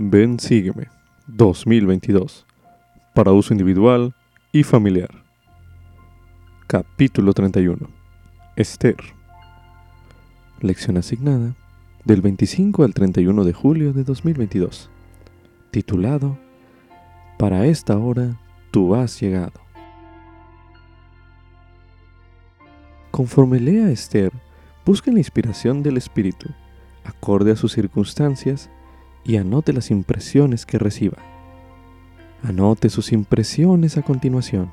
Ven Sígueme 2022 para uso individual y familiar. Capítulo 31. Esther. Lección asignada del 25 al 31 de julio de 2022. Titulado Para esta hora tú has llegado. Conforme lea Esther, busque la inspiración del Espíritu, acorde a sus circunstancias, y anote las impresiones que reciba. Anote sus impresiones a continuación.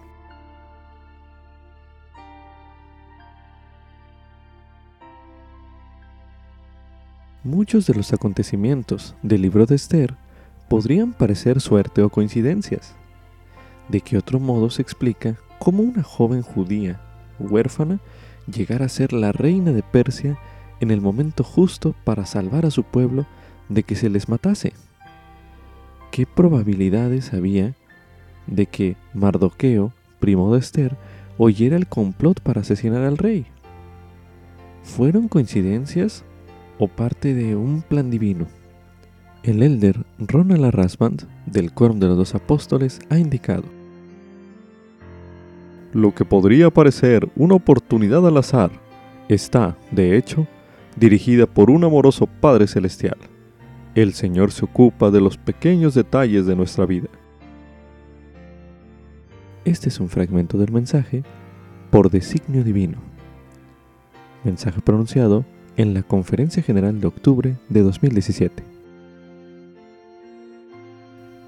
Muchos de los acontecimientos del libro de Esther podrían parecer suerte o coincidencias. ¿De qué otro modo se explica cómo una joven judía, huérfana, llegara a ser la reina de Persia en el momento justo para salvar a su pueblo de que se les matase? ¿Qué probabilidades había de que Mardoqueo, primo de Esther, oyera el complot para asesinar al rey? ¿Fueron coincidencias o parte de un plan divino. El elder Ronald Rasband, del Quórum de los Dos Apóstoles, ha indicado: Lo que podría parecer una oportunidad al azar está, de hecho, dirigida por un amoroso Padre Celestial. El Señor se ocupa de los pequeños detalles de nuestra vida. Este es un fragmento del mensaje por designio divino. Mensaje pronunciado en la Conferencia General de octubre de 2017.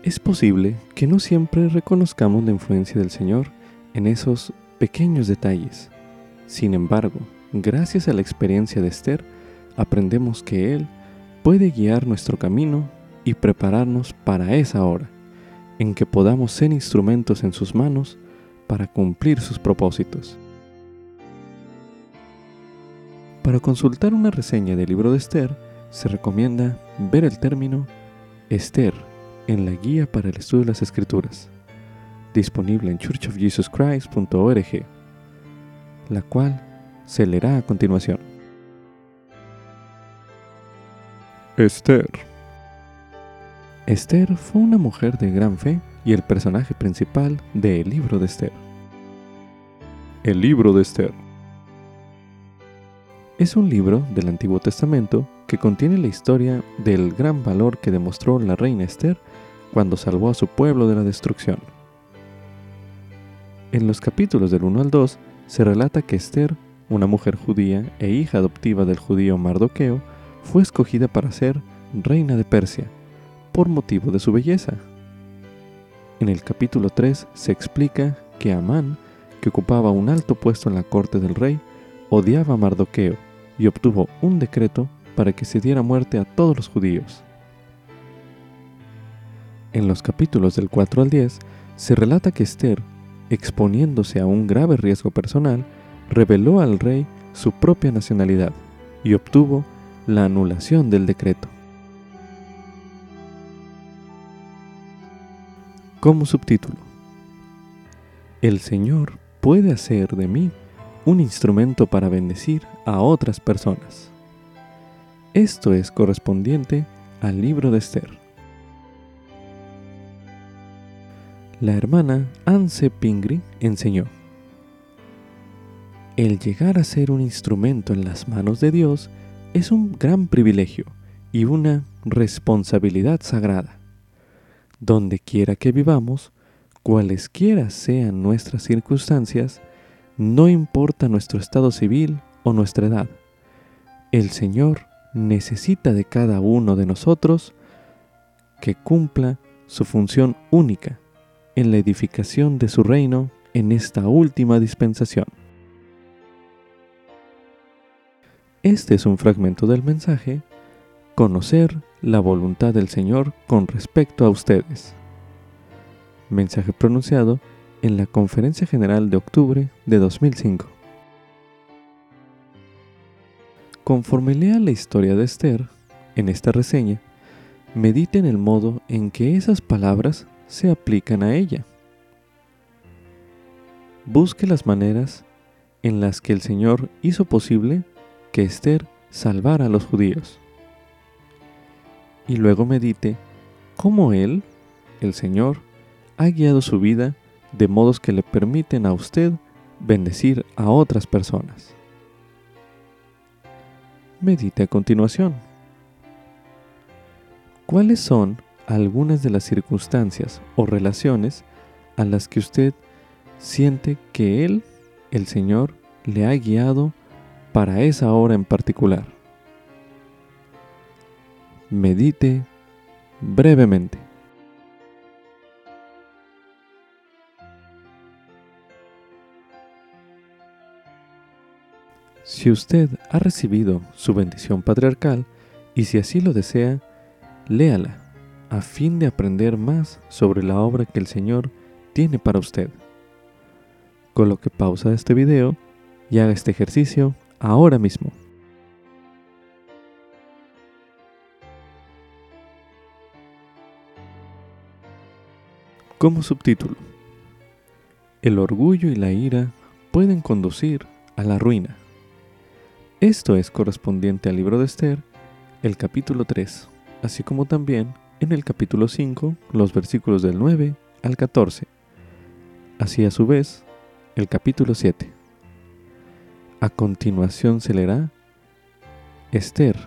Es posible que no siempre reconozcamos la influencia del Señor en esos pequeños detalles. Sin embargo, gracias a la experiencia de Esther, aprendemos que Él puede guiar nuestro camino y prepararnos para esa hora, en que podamos ser instrumentos en sus manos para cumplir sus propósitos. Para consultar una reseña del libro de Esther, se recomienda ver el término Esther en la guía para el estudio de las escrituras, disponible en churchofjesuschrist.org, la cual se leerá a continuación. Esther. Esther fue una mujer de gran fe y el personaje principal del libro de Esther. El libro de Esther es un libro del Antiguo Testamento que contiene la historia del gran valor que demostró la reina Esther cuando salvó a su pueblo de la destrucción. En los capítulos del 1 al 2 se relata que Esther, una mujer judía e hija adoptiva del judío Mardoqueo, fue escogida para ser reina de Persia, por motivo de su belleza. En el capítulo 3 se explica que Amán, que ocupaba un alto puesto en la corte del rey, odiaba a Mardoqueo y obtuvo un decreto para que se diera muerte a todos los judíos. En los capítulos del 4 al 10 se relata que Esther, exponiéndose a un grave riesgo personal, reveló al rey su propia nacionalidad y obtuvo la anulación del decreto. Como subtítulo, El Señor puede hacer de mí un instrumento para bendecir a otras personas. Esto es correspondiente al libro de Esther. La hermana Anse Pingri enseñó, El llegar a ser un instrumento en las manos de Dios es un gran privilegio y una responsabilidad sagrada. Donde quiera que vivamos, cualesquiera sean nuestras circunstancias, no importa nuestro estado civil o nuestra edad. El Señor necesita de cada uno de nosotros que cumpla su función única en la edificación de su reino en esta última dispensación. Este es un fragmento del mensaje, conocer la voluntad del Señor con respecto a ustedes. Mensaje pronunciado en la Conferencia General de octubre de 2005. Conforme lea la historia de Esther, en esta reseña, medite en el modo en que esas palabras se aplican a ella. Busque las maneras en las que el Señor hizo posible que Esther salvara a los judíos. Y luego medite cómo Él, el Señor, ha guiado su vida de modos que le permiten a usted bendecir a otras personas. Medite a continuación. ¿Cuáles son algunas de las circunstancias o relaciones a las que usted siente que Él, el Señor, le ha guiado para esa hora en particular? Medite brevemente. Si usted ha recibido su bendición patriarcal y si así lo desea, léala a fin de aprender más sobre la obra que el Señor tiene para usted. Coloque pausa este video y haga este ejercicio ahora mismo. Como subtítulo, el orgullo y la ira pueden conducir a la ruina. Esto es correspondiente al libro de Esther, el capítulo 3, así como también en el capítulo 5, los versículos del 9 al 14. Así a su vez, el capítulo 7. A continuación se leerá Esther,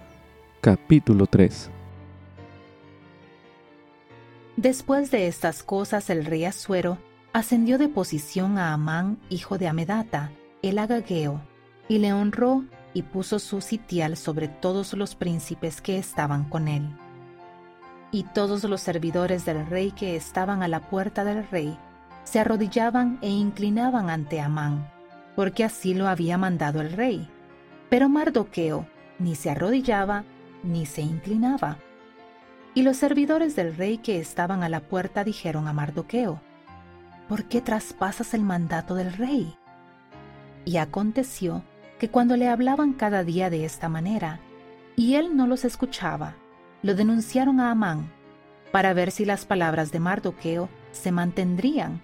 capítulo 3. Después de estas cosas el rey Asuero ascendió de posición a Amán, hijo de Amedata, el agageo, y le honró y puso su sitial sobre todos los príncipes que estaban con él. Y todos los servidores del rey que estaban a la puerta del rey se arrodillaban e inclinaban ante Amán, porque así lo había mandado el rey. Pero Mardoqueo ni se arrodillaba ni se inclinaba y los servidores del rey que estaban a la puerta dijeron a Mardoqueo, ¿por qué traspasas el mandato del rey? Y aconteció que cuando le hablaban cada día de esta manera, y él no los escuchaba, lo denunciaron a Amán, para ver si las palabras de Mardoqueo se mantendrían,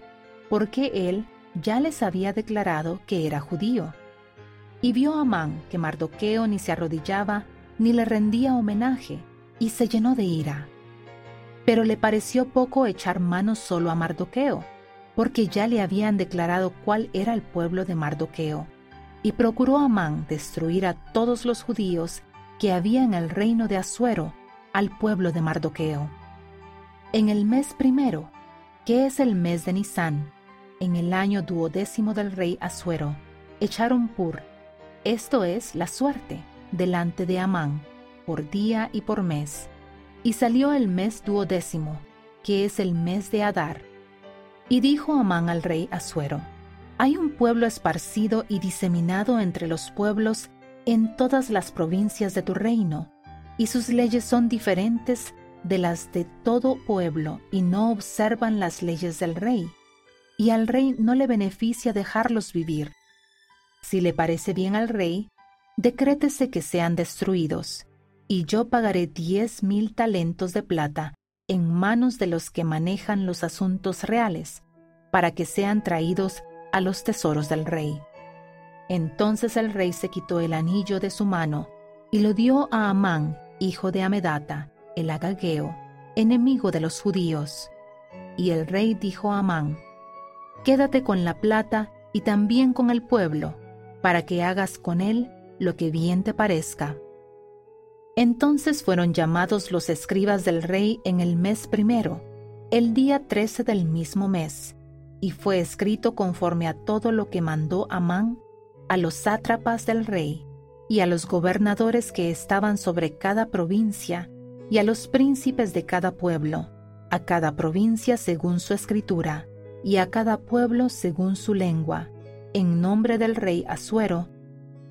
porque él ya les había declarado que era judío. Y vio Amán que Mardoqueo ni se arrodillaba ni le rendía homenaje, y se llenó de ira. Pero le pareció poco echar mano solo a Mardoqueo, porque ya le habían declarado cuál era el pueblo de Mardoqueo, y procuró Amán destruir a todos los judíos que había en el reino de Asuero al pueblo de Mardoqueo. En el mes primero, que es el mes de Nisán, en el año duodécimo del rey Asuero, echaron pur, esto es la suerte, delante de Amán, por día y por mes. Y salió el mes duodécimo, que es el mes de Adar. Y dijo Amán al rey Asuero, hay un pueblo esparcido y diseminado entre los pueblos en todas las provincias de tu reino, y sus leyes son diferentes de las de todo pueblo, y no observan las leyes del rey, y al rey no le beneficia dejarlos vivir. Si le parece bien al rey, decrétese que sean destruidos, y yo pagaré diez mil talentos de plata en manos de los que manejan los asuntos reales, para que sean traídos a los tesoros del rey. Entonces el rey se quitó el anillo de su mano y lo dio a Amán, hijo de Amedata, el agageo, enemigo de los judíos. Y el rey dijo a Amán, Quédate con la plata y también con el pueblo, para que hagas con él lo que bien te parezca. Entonces fueron llamados los escribas del rey en el mes primero, el día trece del mismo mes, y fue escrito conforme a todo lo que mandó Amán a los sátrapas del rey, y a los gobernadores que estaban sobre cada provincia, y a los príncipes de cada pueblo, a cada provincia según su escritura, y a cada pueblo según su lengua, en nombre del rey Asuero,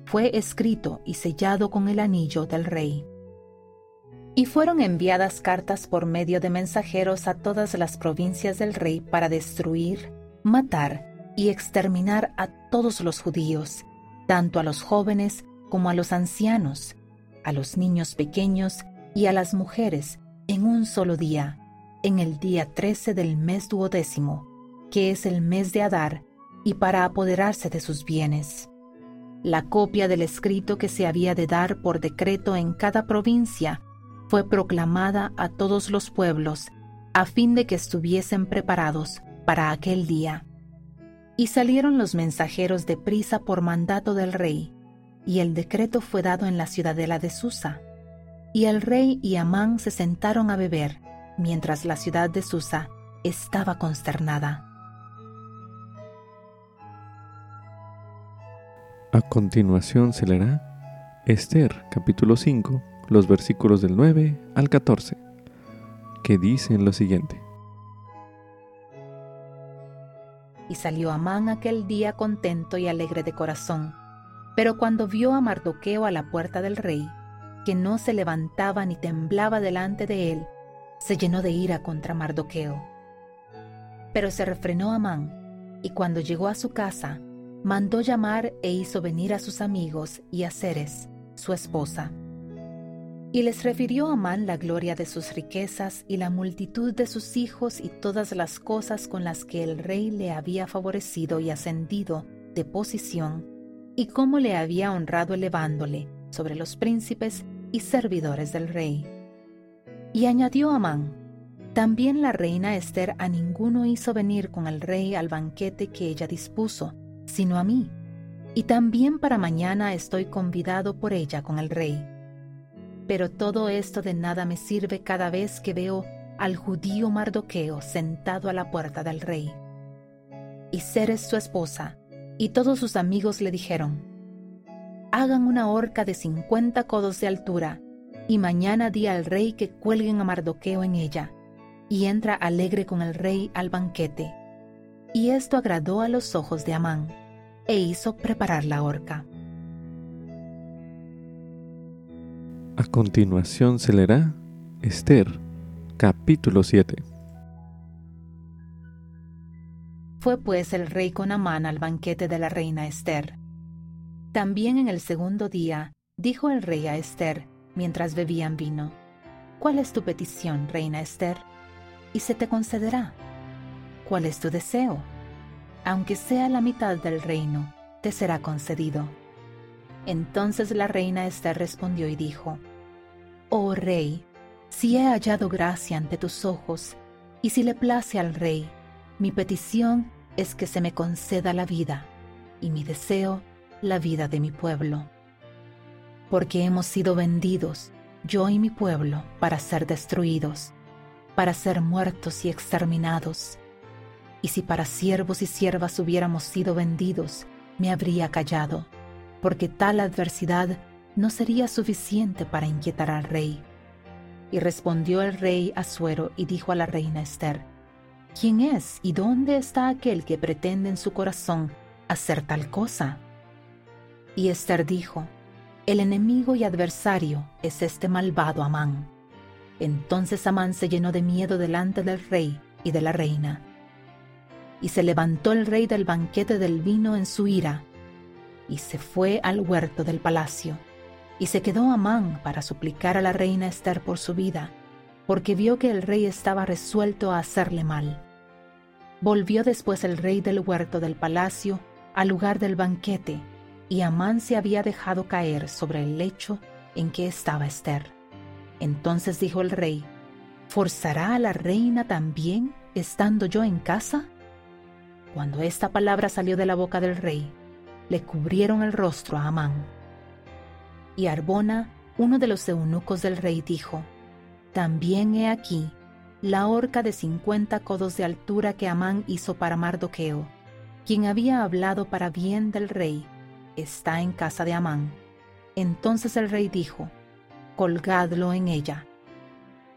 fue escrito y sellado con el anillo del rey. Y fueron enviadas cartas por medio de mensajeros a todas las provincias del rey para destruir, matar y exterminar a todos los judíos, tanto a los jóvenes como a los ancianos, a los niños pequeños y a las mujeres en un solo día, en el día 13 del mes duodécimo, que es el mes de Adar, y para apoderarse de sus bienes. La copia del escrito que se había de dar por decreto en cada provincia fue proclamada a todos los pueblos a fin de que estuviesen preparados para aquel día. Y salieron los mensajeros de prisa por mandato del rey, y el decreto fue dado en la ciudadela de Susa. Y el rey y Amán se sentaron a beber, mientras la ciudad de Susa estaba consternada. A continuación se leerá Esther capítulo 5, los versículos del 9 al 14, que dicen lo siguiente. Y salió Amán aquel día contento y alegre de corazón, pero cuando vio a Mardoqueo a la puerta del rey, que no se levantaba ni temblaba delante de él, se llenó de ira contra Mardoqueo. Pero se refrenó Amán, y cuando llegó a su casa, mandó llamar e hizo venir a sus amigos y a Ceres, su esposa. Y les refirió a Amán la gloria de sus riquezas y la multitud de sus hijos y todas las cosas con las que el rey le había favorecido y ascendido de posición, y cómo le había honrado elevándole sobre los príncipes y servidores del rey. Y añadió Amán, también la reina Esther a ninguno hizo venir con el rey al banquete que ella dispuso, sino a mí, y también para mañana estoy convidado por ella con el rey. Pero todo esto de nada me sirve cada vez que veo al judío Mardoqueo sentado a la puerta del rey. Y Ceres su esposa y todos sus amigos le dijeron, hagan una horca de cincuenta codos de altura, y mañana di al rey que cuelguen a Mardoqueo en ella, y entra alegre con el rey al banquete y esto agradó a los ojos de Amán, e hizo preparar la horca. A continuación se leerá Esther, capítulo 7. Fue pues el rey con Amán al banquete de la reina Esther. También en el segundo día dijo el rey a Esther, mientras bebían vino, ¿Cuál es tu petición, reina Esther? Y se te concederá. ¿Cuál es tu deseo? Aunque sea la mitad del reino, te será concedido. Entonces la reina Esther respondió y dijo, Oh rey, si he hallado gracia ante tus ojos, y si le place al rey, mi petición es que se me conceda la vida, y mi deseo la vida de mi pueblo. Porque hemos sido vendidos, yo y mi pueblo, para ser destruidos, para ser muertos y exterminados y si para siervos y siervas hubiéramos sido vendidos, me habría callado, porque tal adversidad no sería suficiente para inquietar al rey. Y respondió el rey Asuero y dijo a la reina Esther, ¿Quién es y dónde está aquel que pretende en su corazón hacer tal cosa? Y Esther dijo, El enemigo y adversario es este malvado Amán. Entonces Amán se llenó de miedo delante del rey y de la reina y se levantó el rey del banquete del vino en su ira, y se fue al huerto del palacio, y se quedó Amán para suplicar a la reina Esther por su vida, porque vio que el rey estaba resuelto a hacerle mal. Volvió después el rey del huerto del palacio al lugar del banquete, y Amán se había dejado caer sobre el lecho en que estaba Esther. Entonces dijo el rey, ¿Forzará a la reina también estando yo en casa? Cuando esta palabra salió de la boca del rey, le cubrieron el rostro a Amán. Y Arbona, uno de los eunucos del rey, dijo, También he aquí la horca de cincuenta codos de altura que Amán hizo para Mardoqueo, quien había hablado para bien del rey, está en casa de Amán. Entonces el rey dijo, Colgadlo en ella.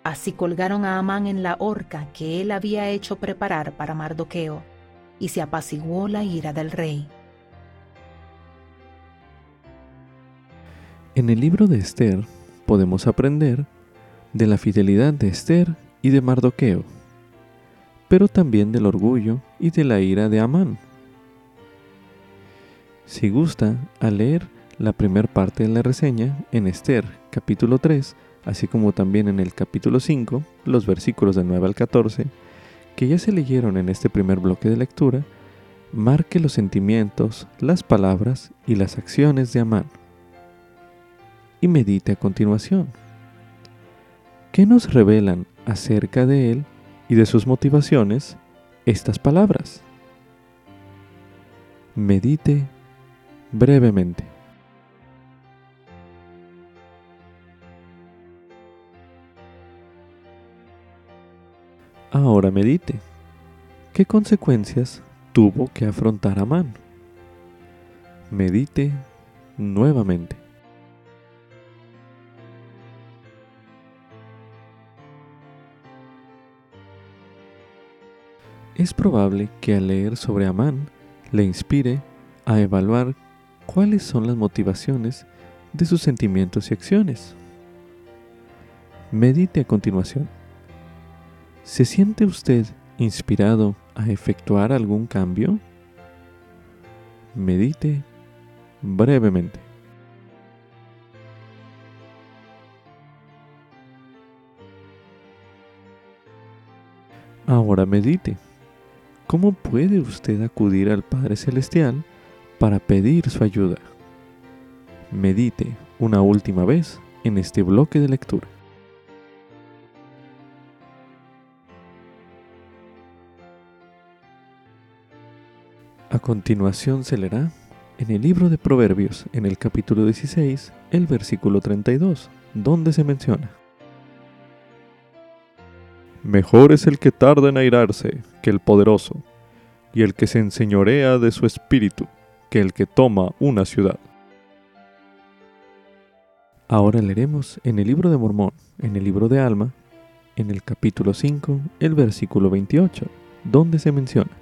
Así colgaron a Amán en la horca que él había hecho preparar para Mardoqueo y se apaciguó la ira del rey. En el libro de Esther podemos aprender de la fidelidad de Esther y de Mardoqueo, pero también del orgullo y de la ira de Amán. Si gusta, a leer la primera parte de la reseña en Esther capítulo 3, así como también en el capítulo 5, los versículos del 9 al 14, que ya se leyeron en este primer bloque de lectura, marque los sentimientos, las palabras y las acciones de Amán. Y medite a continuación. ¿Qué nos revelan acerca de él y de sus motivaciones estas palabras. Medite brevemente. Ahora medite. ¿Qué consecuencias tuvo que afrontar Amán? Medite nuevamente. Es probable que al leer sobre Amán le inspire a evaluar cuáles son las motivaciones de sus sentimientos y acciones. Medite a continuación. ¿Se siente usted inspirado a efectuar algún cambio? Medite brevemente. Ahora medite. ¿Cómo puede usted acudir al Padre Celestial para pedir su ayuda? Medite una última vez en este bloque de lectura. Continuación se leerá en el libro de Proverbios, en el capítulo 16, el versículo 32, donde se menciona. Mejor es el que tarda en airarse que el poderoso, y el que se enseñorea de su espíritu que el que toma una ciudad. Ahora leeremos en el libro de Mormón, en el libro de Alma, en el capítulo 5, el versículo 28, donde se menciona.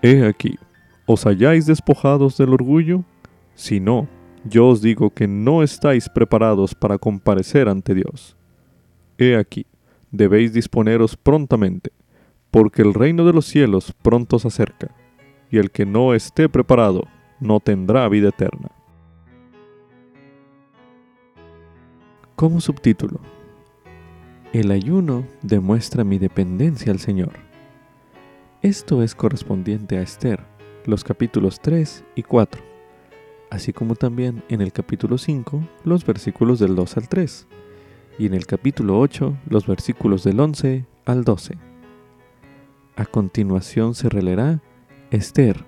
He aquí, ¿os halláis despojados del orgullo? Si no, yo os digo que no estáis preparados para comparecer ante Dios. He aquí, debéis disponeros prontamente, porque el reino de los cielos pronto se acerca, y el que no esté preparado no tendrá vida eterna. Como subtítulo, el ayuno demuestra mi dependencia al Señor. Esto es correspondiente a Esther, los capítulos 3 y 4, así como también en el capítulo 5, los versículos del 2 al 3 y en el capítulo 8 los versículos del 11 al 12. A continuación se releerá Esther,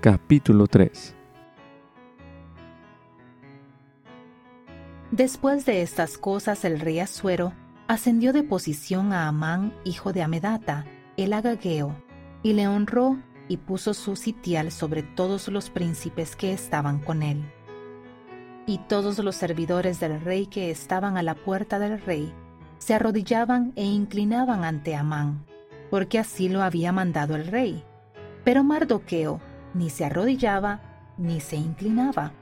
capítulo 3. Después de estas cosas el rey Asuero ascendió de posición a Amán, hijo de Amedata, el agageo, y le honró y puso su sitial sobre todos los príncipes que estaban con él y todos los servidores del rey que estaban a la puerta del rey se arrodillaban e inclinaban ante Amán, porque así lo había mandado el rey. Pero Mardoqueo ni se arrodillaba ni se inclinaba.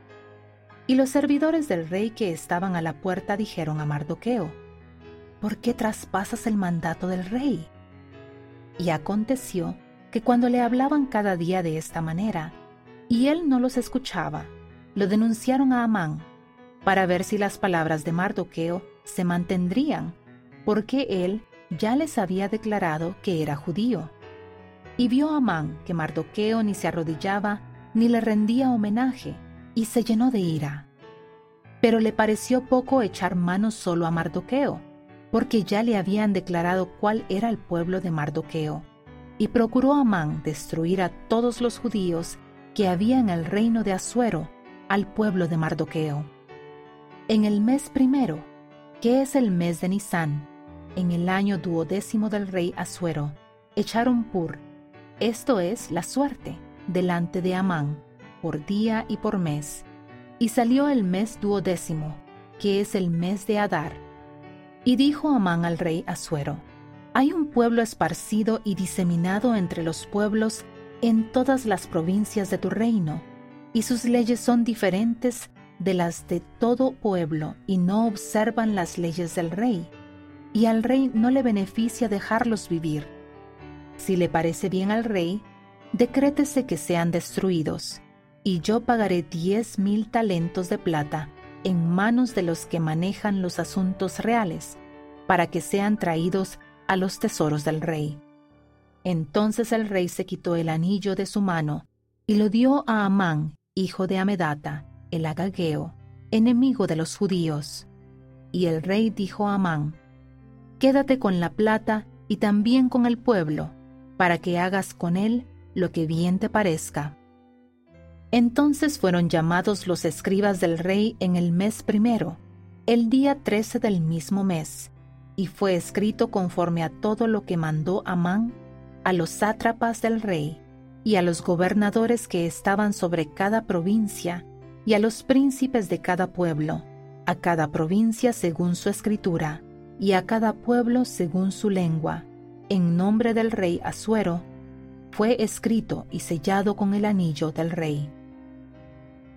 Y los servidores del rey que estaban a la puerta dijeron a Mardoqueo, ¿por qué traspasas el mandato del rey? Y aconteció que cuando le hablaban cada día de esta manera, y él no los escuchaba, lo denunciaron a Amán para ver si las palabras de Mardoqueo se mantendrían, porque él ya les había declarado que era judío. Y vio Amán que Mardoqueo ni se arrodillaba ni le rendía homenaje, y se llenó de ira. Pero le pareció poco echar mano solo a Mardoqueo, porque ya le habían declarado cuál era el pueblo de Mardoqueo, y procuró Amán destruir a todos los judíos que había en el reino de Asuero, al pueblo de Mardoqueo. En el mes primero, que es el mes de Nisán, en el año duodécimo del rey Asuero, echaron pur, esto es la suerte, delante de Amán, por día y por mes. Y salió el mes duodécimo, que es el mes de Adar. Y dijo Amán al rey Asuero, hay un pueblo esparcido y diseminado entre los pueblos en todas las provincias de tu reino, y sus leyes son diferentes de las de todo pueblo y no observan las leyes del rey, y al rey no le beneficia dejarlos vivir. Si le parece bien al rey, decrétese que sean destruidos, y yo pagaré diez mil talentos de plata en manos de los que manejan los asuntos reales, para que sean traídos a los tesoros del rey. Entonces el rey se quitó el anillo de su mano y lo dio a Amán, hijo de Amedata, el agageo, enemigo de los judíos. Y el rey dijo a Amán, quédate con la plata y también con el pueblo, para que hagas con él lo que bien te parezca. Entonces fueron llamados los escribas del rey en el mes primero, el día trece del mismo mes, y fue escrito conforme a todo lo que mandó Amán a los sátrapas del rey, y a los gobernadores que estaban sobre cada provincia, y a los príncipes de cada pueblo, a cada provincia según su escritura, y a cada pueblo según su lengua, en nombre del rey Asuero, fue escrito y sellado con el anillo del rey.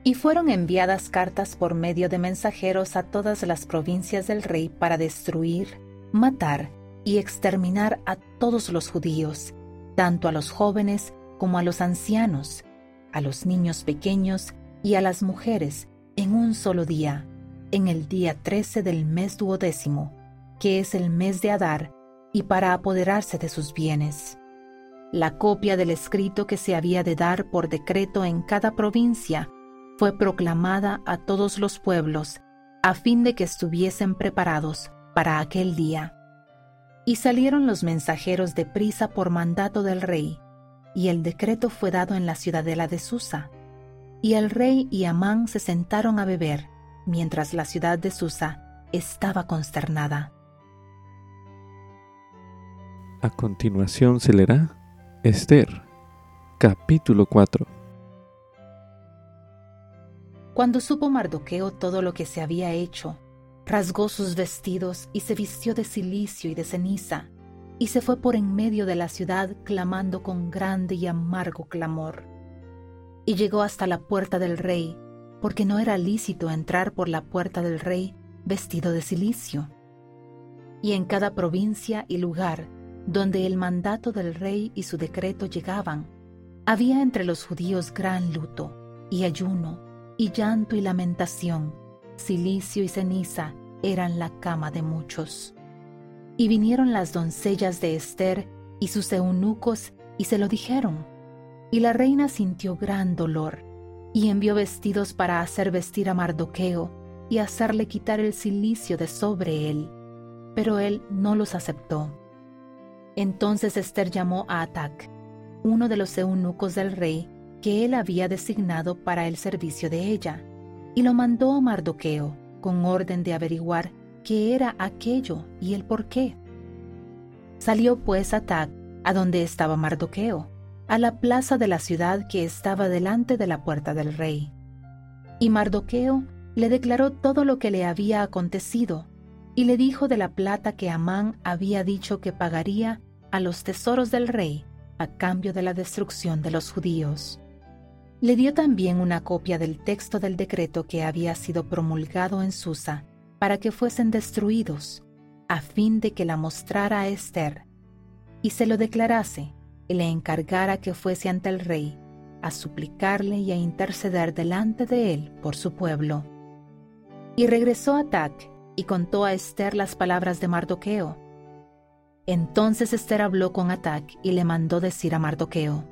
Y fueron enviadas cartas por medio de mensajeros a todas las provincias del rey para destruir, matar y exterminar a todos los judíos, tanto a los jóvenes como a los ancianos, a los niños pequeños y a las mujeres en un solo día, en el día trece del mes duodécimo, que es el mes de Adar, y para apoderarse de sus bienes. La copia del escrito que se había de dar por decreto en cada provincia fue proclamada a todos los pueblos, a fin de que estuviesen preparados para aquel día. Y salieron los mensajeros de prisa por mandato del rey, y el decreto fue dado en la ciudadela de Susa. Y el rey y Amán se sentaron a beber, mientras la ciudad de Susa estaba consternada. A continuación se leerá Esther, capítulo 4. Cuando supo Mardoqueo todo lo que se había hecho, rasgó sus vestidos y se vistió de cilicio y de ceniza, y se fue por en medio de la ciudad clamando con grande y amargo clamor. Y llegó hasta la puerta del rey, porque no era lícito entrar por la puerta del rey vestido de cilicio. Y en cada provincia y lugar donde el mandato del rey y su decreto llegaban, había entre los judíos gran luto y ayuno y llanto y lamentación, silicio y ceniza eran la cama de muchos. Y vinieron las doncellas de Esther y sus eunucos y se lo dijeron. Y la reina sintió gran dolor y envió vestidos para hacer vestir a Mardoqueo y hacerle quitar el silicio de sobre él, pero él no los aceptó. Entonces Esther llamó a Atac, uno de los eunucos del rey que él había designado para el servicio de ella, y lo mandó a Mardoqueo con orden de averiguar qué era aquello y el por qué. Salió pues Atac a donde estaba Mardoqueo, a la plaza de la ciudad que estaba delante de la puerta del rey. Y Mardoqueo le declaró todo lo que le había acontecido, y le dijo de la plata que Amán había dicho que pagaría a los tesoros del rey a cambio de la destrucción de los judíos. Le dio también una copia del texto del decreto que había sido promulgado en Susa para que fuesen destruidos, a fin de que la mostrara a Esther, y se lo declarase y le encargara que fuese ante el rey a suplicarle y a interceder delante de él por su pueblo. Y regresó a Tac y contó a Esther las palabras de Mardoqueo, entonces Esther habló con Atac y le mandó decir a Mardoqueo,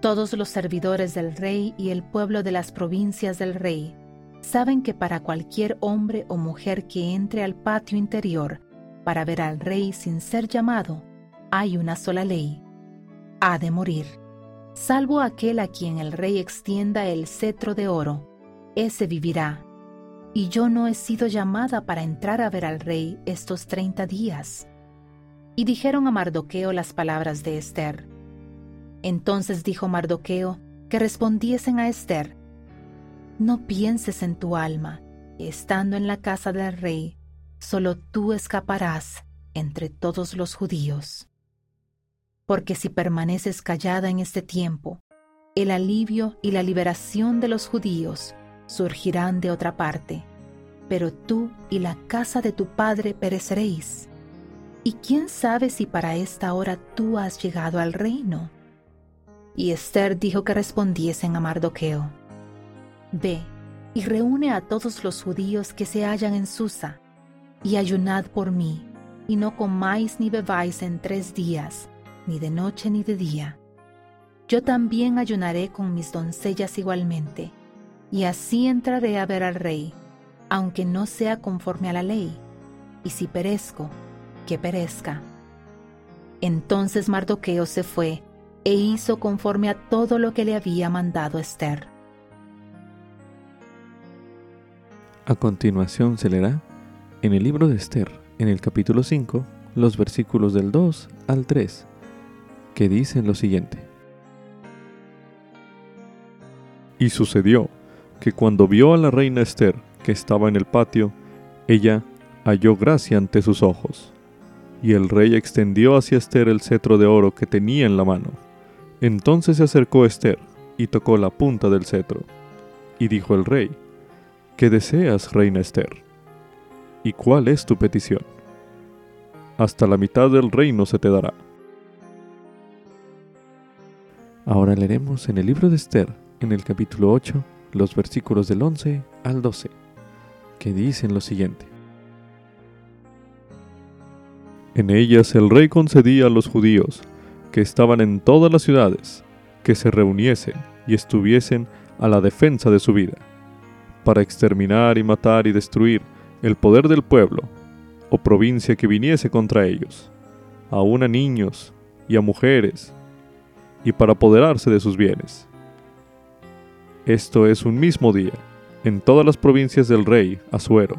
Todos los servidores del rey y el pueblo de las provincias del rey saben que para cualquier hombre o mujer que entre al patio interior para ver al rey sin ser llamado, hay una sola ley. Ha de morir, salvo aquel a quien el rey extienda el cetro de oro, ese vivirá. Y yo no he sido llamada para entrar a ver al rey estos treinta días y dijeron a Mardoqueo las palabras de Esther. Entonces dijo Mardoqueo que respondiesen a Esther, No pienses en tu alma, estando en la casa del rey, solo tú escaparás entre todos los judíos. Porque si permaneces callada en este tiempo, el alivio y la liberación de los judíos surgirán de otra parte, pero tú y la casa de tu padre pereceréis. ¿Y quién sabe si para esta hora tú has llegado al reino? Y Esther dijo que respondiesen a Mardoqueo, Ve y reúne a todos los judíos que se hallan en Susa, y ayunad por mí, y no comáis ni bebáis en tres días, ni de noche ni de día. Yo también ayunaré con mis doncellas igualmente, y así entraré a ver al rey, aunque no sea conforme a la ley, y si perezco, que perezca. Entonces Mardoqueo se fue e hizo conforme a todo lo que le había mandado Esther. A continuación se leerá en el libro de Esther, en el capítulo 5, los versículos del 2 al 3, que dicen lo siguiente. Y sucedió que cuando vio a la reina Esther que estaba en el patio, ella halló gracia ante sus ojos. Y el rey extendió hacia Esther el cetro de oro que tenía en la mano. Entonces se acercó Esther y tocó la punta del cetro. Y dijo el rey, ¿qué deseas, reina Esther? ¿Y cuál es tu petición? Hasta la mitad del reino se te dará. Ahora leeremos en el libro de Esther, en el capítulo 8, los versículos del 11 al 12, que dicen lo siguiente. En ellas el rey concedía a los judíos, que estaban en todas las ciudades, que se reuniesen y estuviesen a la defensa de su vida, para exterminar y matar y destruir el poder del pueblo o provincia que viniese contra ellos, aun a niños y a mujeres, y para apoderarse de sus bienes. Esto es un mismo día, en todas las provincias del rey Asuero,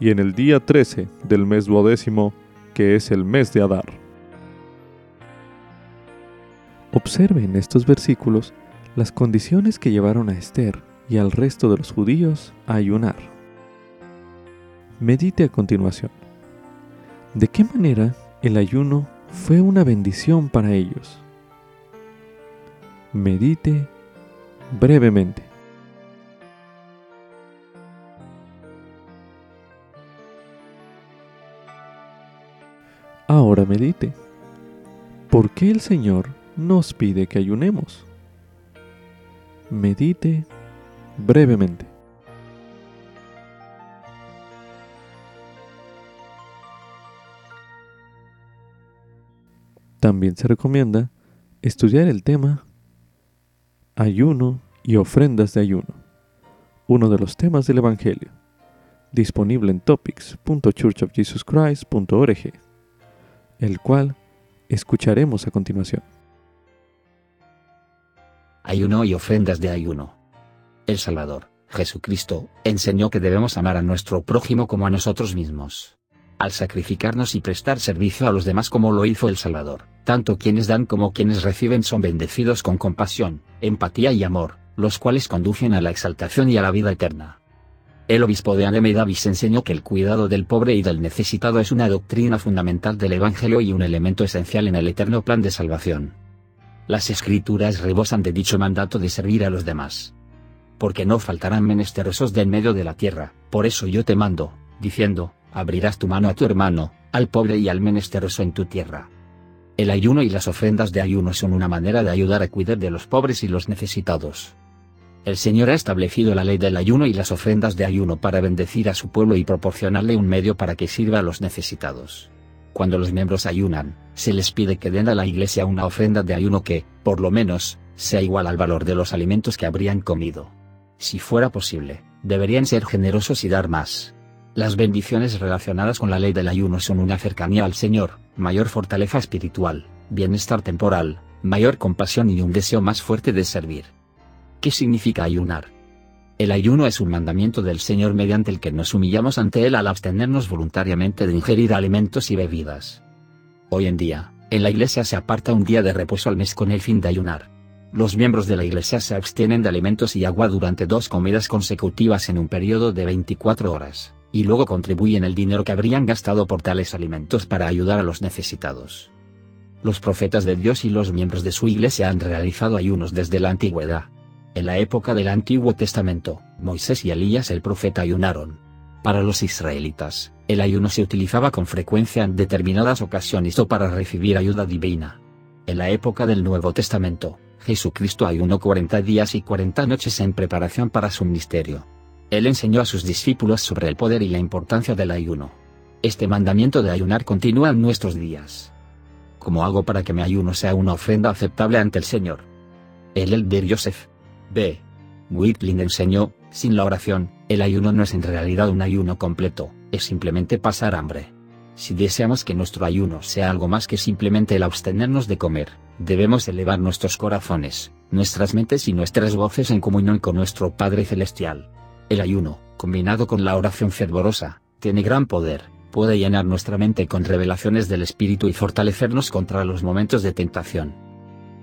y en el día trece del mes duodécimo que es el mes de Adar. Observe en estos versículos las condiciones que llevaron a Esther y al resto de los judíos a ayunar. Medite a continuación. ¿De qué manera el ayuno fue una bendición para ellos? Medite brevemente. Ahora medite. ¿Por qué el Señor nos pide que ayunemos? Medite brevemente. También se recomienda estudiar el tema ayuno y ofrendas de ayuno, uno de los temas del Evangelio, disponible en topics.churchofjesuschrist.org el cual escucharemos a continuación. Ayuno y ofrendas de ayuno. El Salvador, Jesucristo, enseñó que debemos amar a nuestro prójimo como a nosotros mismos. Al sacrificarnos y prestar servicio a los demás como lo hizo el Salvador, tanto quienes dan como quienes reciben son bendecidos con compasión, empatía y amor, los cuales conducen a la exaltación y a la vida eterna. El obispo de Aneme Davis enseñó que el cuidado del pobre y del necesitado es una doctrina fundamental del Evangelio y un elemento esencial en el eterno plan de salvación. Las escrituras rebosan de dicho mandato de servir a los demás. Porque no faltarán menesterosos de medio de la tierra, por eso yo te mando, diciendo, abrirás tu mano a tu hermano, al pobre y al menesteroso en tu tierra. El ayuno y las ofrendas de ayuno son una manera de ayudar a cuidar de los pobres y los necesitados. El Señor ha establecido la ley del ayuno y las ofrendas de ayuno para bendecir a su pueblo y proporcionarle un medio para que sirva a los necesitados. Cuando los miembros ayunan, se les pide que den a la iglesia una ofrenda de ayuno que, por lo menos, sea igual al valor de los alimentos que habrían comido. Si fuera posible, deberían ser generosos y dar más. Las bendiciones relacionadas con la ley del ayuno son una cercanía al Señor, mayor fortaleza espiritual, bienestar temporal, mayor compasión y un deseo más fuerte de servir. ¿Qué significa ayunar? El ayuno es un mandamiento del Señor mediante el que nos humillamos ante Él al abstenernos voluntariamente de ingerir alimentos y bebidas. Hoy en día, en la iglesia se aparta un día de reposo al mes con el fin de ayunar. Los miembros de la iglesia se abstienen de alimentos y agua durante dos comidas consecutivas en un periodo de 24 horas, y luego contribuyen el dinero que habrían gastado por tales alimentos para ayudar a los necesitados. Los profetas de Dios y los miembros de su iglesia han realizado ayunos desde la antigüedad en la época del Antiguo Testamento, Moisés y Elías el profeta ayunaron. Para los israelitas, el ayuno se utilizaba con frecuencia en determinadas ocasiones o para recibir ayuda divina. En la época del Nuevo Testamento, Jesucristo ayunó 40 días y 40 noches en preparación para su ministerio. Él enseñó a sus discípulos sobre el poder y la importancia del ayuno. Este mandamiento de ayunar continúa en nuestros días. ¿Cómo hago para que mi ayuno sea una ofrenda aceptable ante el Señor? El Elder Joseph, B. Whitling enseñó, sin la oración, el ayuno no es en realidad un ayuno completo, es simplemente pasar hambre. Si deseamos que nuestro ayuno sea algo más que simplemente el abstenernos de comer, debemos elevar nuestros corazones, nuestras mentes y nuestras voces en comunión con nuestro Padre Celestial. El ayuno, combinado con la oración fervorosa, tiene gran poder, puede llenar nuestra mente con revelaciones del Espíritu y fortalecernos contra los momentos de tentación.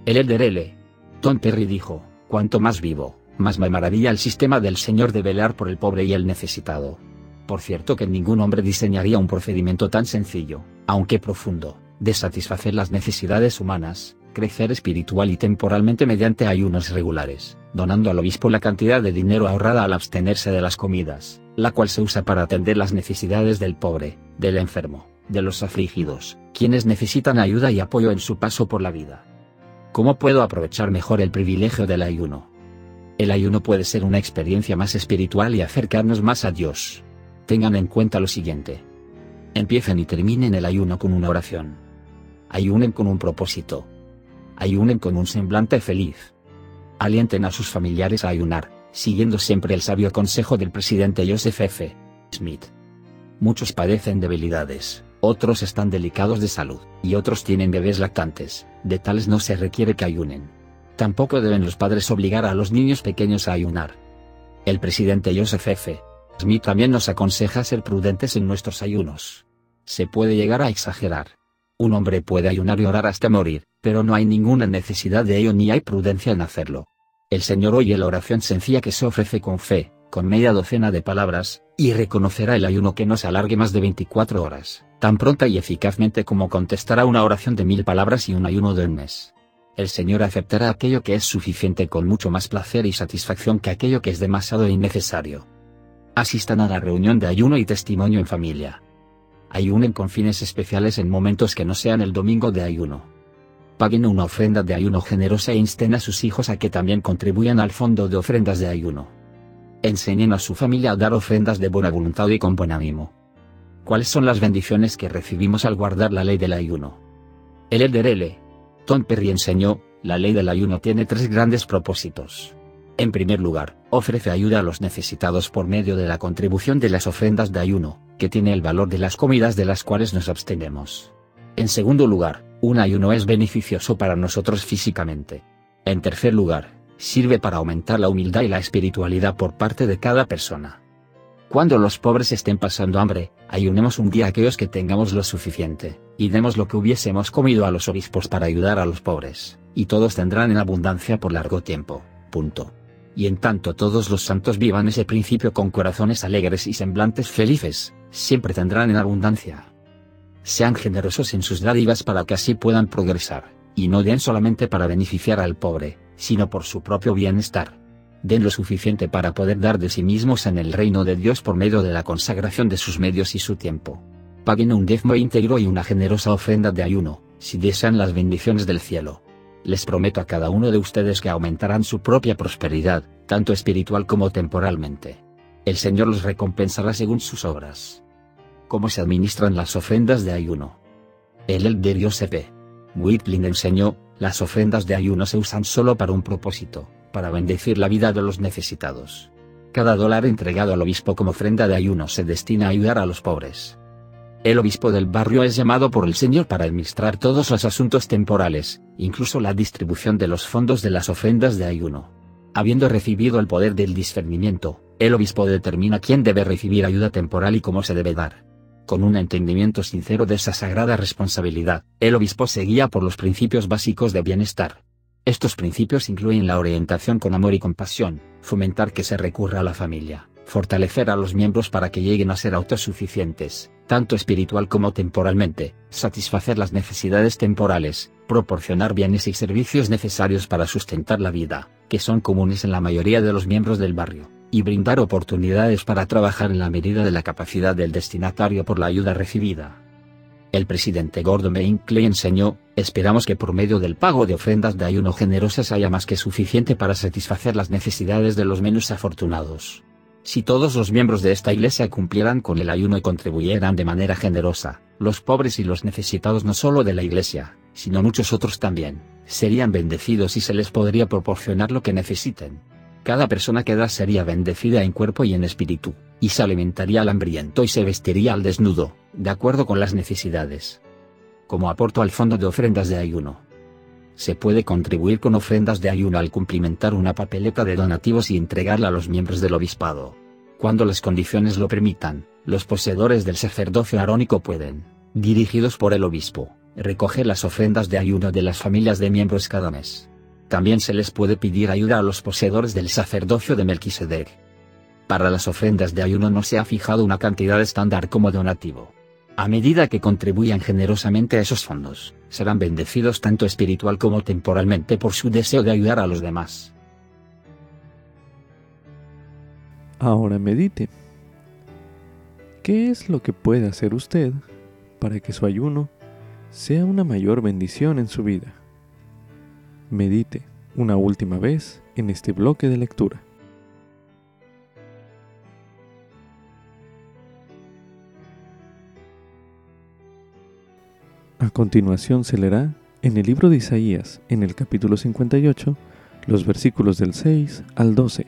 El Elder L. Tom Perry dijo, cuanto más vivo, más me maravilla el sistema del Señor de velar por el pobre y el necesitado. Por cierto que ningún hombre diseñaría un procedimiento tan sencillo, aunque profundo, de satisfacer las necesidades humanas, crecer espiritual y temporalmente mediante ayunos regulares, donando al obispo la cantidad de dinero ahorrada al abstenerse de las comidas, la cual se usa para atender las necesidades del pobre, del enfermo, de los afligidos, quienes necesitan ayuda y apoyo en su paso por la vida. ¿Cómo puedo aprovechar mejor el privilegio del ayuno? El ayuno puede ser una experiencia más espiritual y acercarnos más a Dios. Tengan en cuenta lo siguiente. Empiecen y terminen el ayuno con una oración. Ayunen con un propósito. Ayunen con un semblante feliz. Alienten a sus familiares a ayunar, siguiendo siempre el sabio consejo del presidente Joseph F. Smith. Muchos padecen debilidades, otros están delicados de salud, y otros tienen bebés lactantes, de tales no se requiere que ayunen. Tampoco deben los padres obligar a los niños pequeños a ayunar. El presidente Joseph F. Smith también nos aconseja ser prudentes en nuestros ayunos. Se puede llegar a exagerar. Un hombre puede ayunar y orar hasta morir, pero no hay ninguna necesidad de ello ni hay prudencia en hacerlo. El Señor oye la oración sencilla que se ofrece con fe, con media docena de palabras, y reconocerá el ayuno que no se alargue más de 24 horas, tan pronta y eficazmente como contestará una oración de mil palabras y un ayuno de un mes. El Señor aceptará aquello que es suficiente con mucho más placer y satisfacción que aquello que es demasiado innecesario. Asistan a la reunión de ayuno y testimonio en familia. Ayunen con fines especiales en momentos que no sean el domingo de ayuno. Paguen una ofrenda de ayuno generosa e insten a sus hijos a que también contribuyan al fondo de ofrendas de ayuno. Enseñen a su familia a dar ofrendas de buena voluntad y con buen ánimo. ¿Cuáles son las bendiciones que recibimos al guardar la ley del ayuno? El Elder L. Tom Perry enseñó, la ley del ayuno tiene tres grandes propósitos. En primer lugar, ofrece ayuda a los necesitados por medio de la contribución de las ofrendas de ayuno, que tiene el valor de las comidas de las cuales nos abstenemos. En segundo lugar, un ayuno es beneficioso para nosotros físicamente. En tercer lugar, sirve para aumentar la humildad y la espiritualidad por parte de cada persona. Cuando los pobres estén pasando hambre, ayunemos un día a aquellos que tengamos lo suficiente, y demos lo que hubiésemos comido a los obispos para ayudar a los pobres, y todos tendrán en abundancia por largo tiempo. Punto y en tanto todos los santos vivan ese principio con corazones alegres y semblantes felices, siempre tendrán en abundancia. Sean generosos en sus dádivas para que así puedan progresar, y no den solamente para beneficiar al pobre, sino por su propio bienestar. Den lo suficiente para poder dar de sí mismos en el reino de Dios por medio de la consagración de sus medios y su tiempo. Paguen un diezmo íntegro y una generosa ofrenda de ayuno, si desean las bendiciones del cielo les prometo a cada uno de ustedes que aumentarán su propia prosperidad, tanto espiritual como temporalmente. El Señor los recompensará según sus obras. ¿Cómo se administran las ofrendas de ayuno? El Elder Joseph Whitling enseñó, las ofrendas de ayuno se usan solo para un propósito, para bendecir la vida de los necesitados. Cada dólar entregado al obispo como ofrenda de ayuno se destina a ayudar a los pobres. El obispo del barrio es llamado por el Señor para administrar todos los asuntos temporales, incluso la distribución de los fondos de las ofrendas de ayuno. Habiendo recibido el poder del discernimiento, el obispo determina quién debe recibir ayuda temporal y cómo se debe dar. Con un entendimiento sincero de esa sagrada responsabilidad, el obispo se guía por los principios básicos de bienestar. Estos principios incluyen la orientación con amor y compasión, fomentar que se recurra a la familia, fortalecer a los miembros para que lleguen a ser autosuficientes, tanto espiritual como temporalmente, satisfacer las necesidades temporales, proporcionar bienes y servicios necesarios para sustentar la vida, que son comunes en la mayoría de los miembros del barrio, y brindar oportunidades para trabajar en la medida de la capacidad del destinatario por la ayuda recibida. El presidente Gordon. Clay enseñó, esperamos que por medio del pago de ofrendas de ayuno generosas haya más que suficiente para satisfacer las necesidades de los menos afortunados. Si todos los miembros de esta iglesia cumplieran con el ayuno y contribuyeran de manera generosa, los pobres y los necesitados no solo de la iglesia, sino muchos otros también, serían bendecidos y se les podría proporcionar lo que necesiten. Cada persona que da sería bendecida en cuerpo y en espíritu, y se alimentaría al hambriento y se vestiría al desnudo, de acuerdo con las necesidades. Como aporto al fondo de ofrendas de ayuno. Se puede contribuir con ofrendas de ayuno al cumplimentar una papeleta de donativos y entregarla a los miembros del obispado. Cuando las condiciones lo permitan, los poseedores del sacerdocio arónico pueden, dirigidos por el obispo, recoger las ofrendas de ayuno de las familias de miembros cada mes. También se les puede pedir ayuda a los poseedores del sacerdocio de Melquisedec. Para las ofrendas de ayuno no se ha fijado una cantidad estándar como donativo. A medida que contribuyan generosamente a esos fondos, serán bendecidos tanto espiritual como temporalmente por su deseo de ayudar a los demás. Ahora medite. ¿Qué es lo que puede hacer usted para que su ayuno sea una mayor bendición en su vida? Medite una última vez en este bloque de lectura. A continuación se leerá en el libro de Isaías, en el capítulo 58, los versículos del 6 al 12,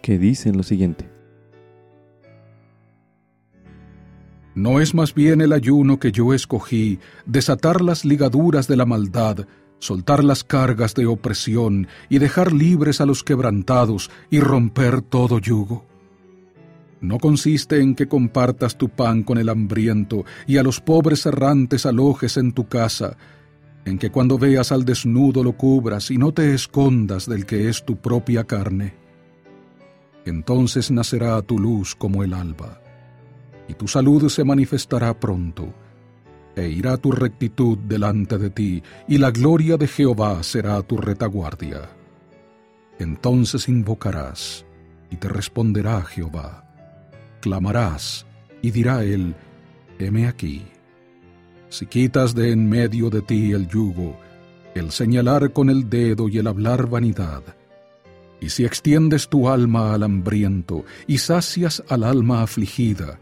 que dicen lo siguiente. ¿No es más bien el ayuno que yo escogí, desatar las ligaduras de la maldad, soltar las cargas de opresión y dejar libres a los quebrantados y romper todo yugo? no consiste en que compartas tu pan con el hambriento y a los pobres errantes alojes en tu casa, en que cuando veas al desnudo lo cubras y no te escondas del que es tu propia carne. Entonces nacerá tu luz como el alba, y tu salud se manifestará pronto, e irá tu rectitud delante de ti, y la gloria de Jehová será tu retaguardia. Entonces invocarás, y te responderá Jehová clamarás, y dirá él, heme aquí. Si quitas de en medio de ti el yugo, el señalar con el dedo y el hablar vanidad, y si extiendes tu alma al hambriento y sacias al alma afligida,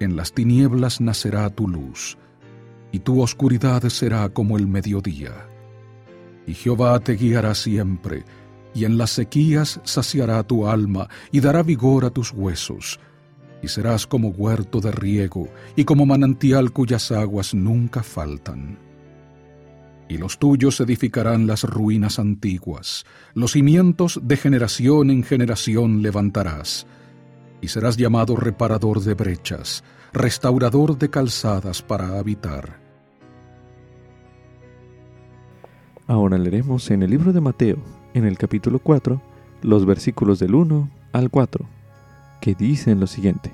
en las tinieblas nacerá tu luz, y tu oscuridad será como el mediodía. Y Jehová te guiará siempre, y en las sequías saciará tu alma y dará vigor a tus huesos, y serás como huerto de riego y como manantial cuyas aguas nunca faltan. Y los tuyos edificarán las ruinas antiguas, los cimientos de generación en generación levantarás, y serás llamado reparador de brechas, restaurador de calzadas para habitar. Ahora leeremos en el libro de Mateo, en el capítulo 4, los versículos del 1 al 4 que dicen lo siguiente.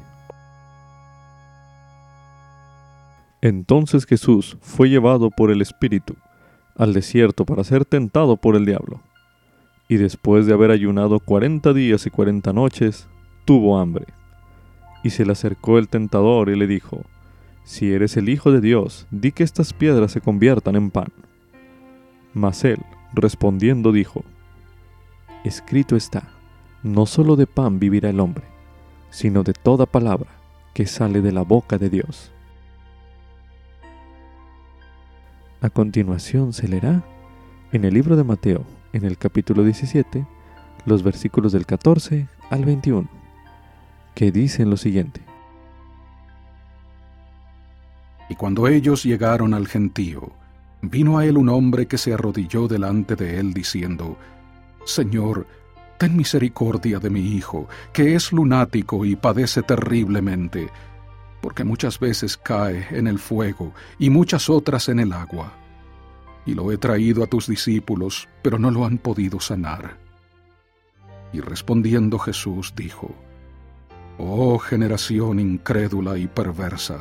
Entonces Jesús fue llevado por el Espíritu al desierto para ser tentado por el diablo. Y después de haber ayunado cuarenta días y cuarenta noches, tuvo hambre. Y se le acercó el tentador y le dijo, Si eres el Hijo de Dios, di que estas piedras se conviertan en pan. Mas él, respondiendo, dijo, Escrito está, no solo de pan vivirá el hombre, sino de toda palabra que sale de la boca de Dios. A continuación se leerá en el libro de Mateo, en el capítulo 17, los versículos del 14 al 21, que dicen lo siguiente. Y cuando ellos llegaron al gentío, vino a él un hombre que se arrodilló delante de él diciendo, Señor, ten misericordia de mi hijo, que es lunático y padece terriblemente, porque muchas veces cae en el fuego y muchas otras en el agua. Y lo he traído a tus discípulos, pero no lo han podido sanar. Y respondiendo Jesús dijo, Oh generación incrédula y perversa,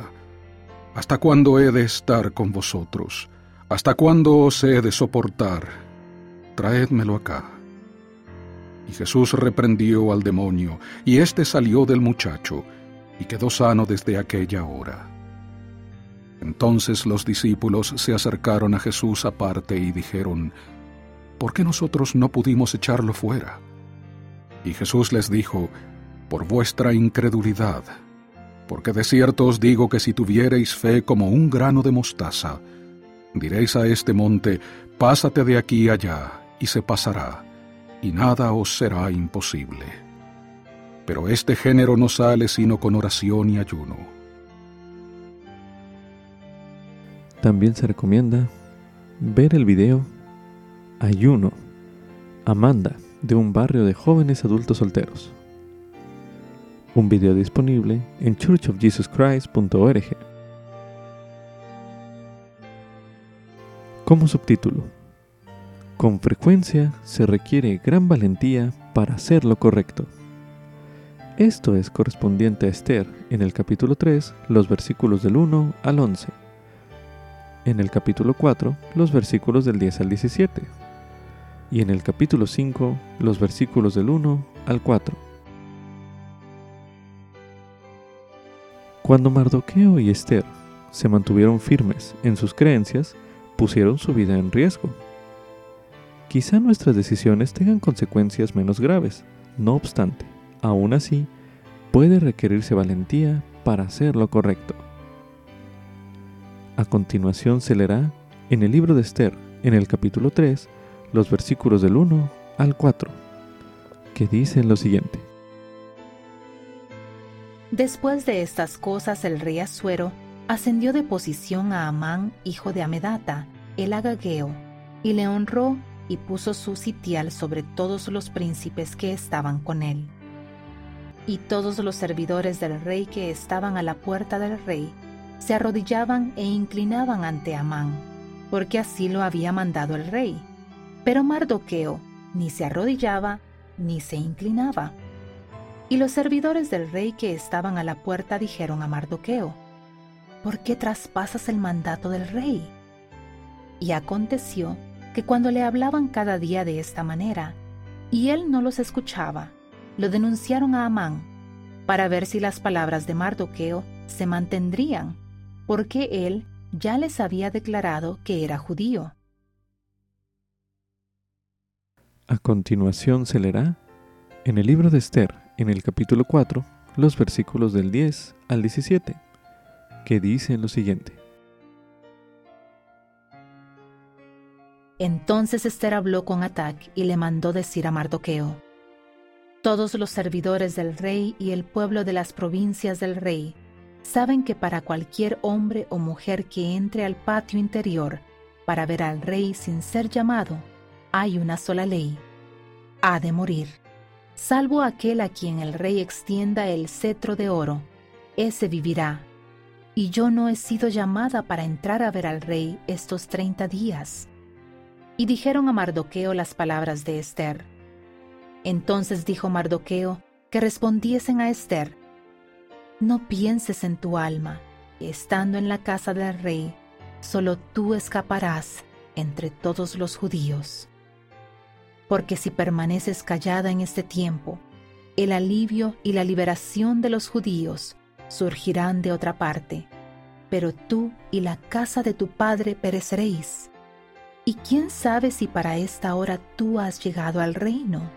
¿hasta cuándo he de estar con vosotros? ¿Hasta cuándo os he de soportar? Traédmelo acá. Y Jesús reprendió al demonio, y éste salió del muchacho, y quedó sano desde aquella hora. Entonces los discípulos se acercaron a Jesús aparte y dijeron, ¿Por qué nosotros no pudimos echarlo fuera? Y Jesús les dijo, Por vuestra incredulidad, porque de cierto os digo que si tuviereis fe como un grano de mostaza, diréis a este monte, Pásate de aquí allá, y se pasará y nada os será imposible. pero este género no sale sino con oración y ayuno. También se recomienda ver el video Ayuno, Amanda, de un barrio de jóvenes adultos solteros. Un video disponible en churchofjesuschrist.org. Como subtítulo, con frecuencia se requiere gran valentía para hacer lo correcto. Esto es correspondiente a Esther en el capítulo 3, los versículos del 1 al 11. En el capítulo 4, los versículos del 10 al 17. Y en el capítulo 5, los versículos del 1 al 4. Cuando Mardoqueo y Esther se mantuvieron firmes en sus creencias, pusieron su vida en riesgo. Quizá nuestras decisiones tengan consecuencias menos graves, no obstante, aún así, puede requerirse valentía para hacer lo correcto. A continuación se leerá en el libro de Esther, en el capítulo 3, los versículos del 1 al 4, que dicen lo siguiente. Después de estas cosas el rey Asuero ascendió de posición a Amán, hijo de Amedata, el agageo, y le honró y puso su sitial sobre todos los príncipes que estaban con él. Y todos los servidores del rey que estaban a la puerta del rey se arrodillaban e inclinaban ante Amán, porque así lo había mandado el rey. Pero Mardoqueo ni se arrodillaba ni se inclinaba. Y los servidores del rey que estaban a la puerta dijeron a Mardoqueo, ¿por qué traspasas el mandato del rey? Y aconteció que cuando le hablaban cada día de esta manera, y él no los escuchaba, lo denunciaron a Amán para ver si las palabras de Mardoqueo se mantendrían, porque él ya les había declarado que era judío. A continuación se leerá en el libro de Esther, en el capítulo 4, los versículos del 10 al 17, que dicen lo siguiente. Entonces Esther habló con Atac y le mandó decir a Mardoqueo, Todos los servidores del rey y el pueblo de las provincias del rey saben que para cualquier hombre o mujer que entre al patio interior para ver al rey sin ser llamado, hay una sola ley. Ha de morir, salvo aquel a quien el rey extienda el cetro de oro, ese vivirá. Y yo no he sido llamada para entrar a ver al rey estos treinta días y dijeron a Mardoqueo las palabras de Esther. Entonces dijo Mardoqueo que respondiesen a Esther, No pienses en tu alma, estando en la casa del rey, solo tú escaparás entre todos los judíos. Porque si permaneces callada en este tiempo, el alivio y la liberación de los judíos surgirán de otra parte, pero tú y la casa de tu padre pereceréis. ¿Y quién sabe si para esta hora tú has llegado al reino?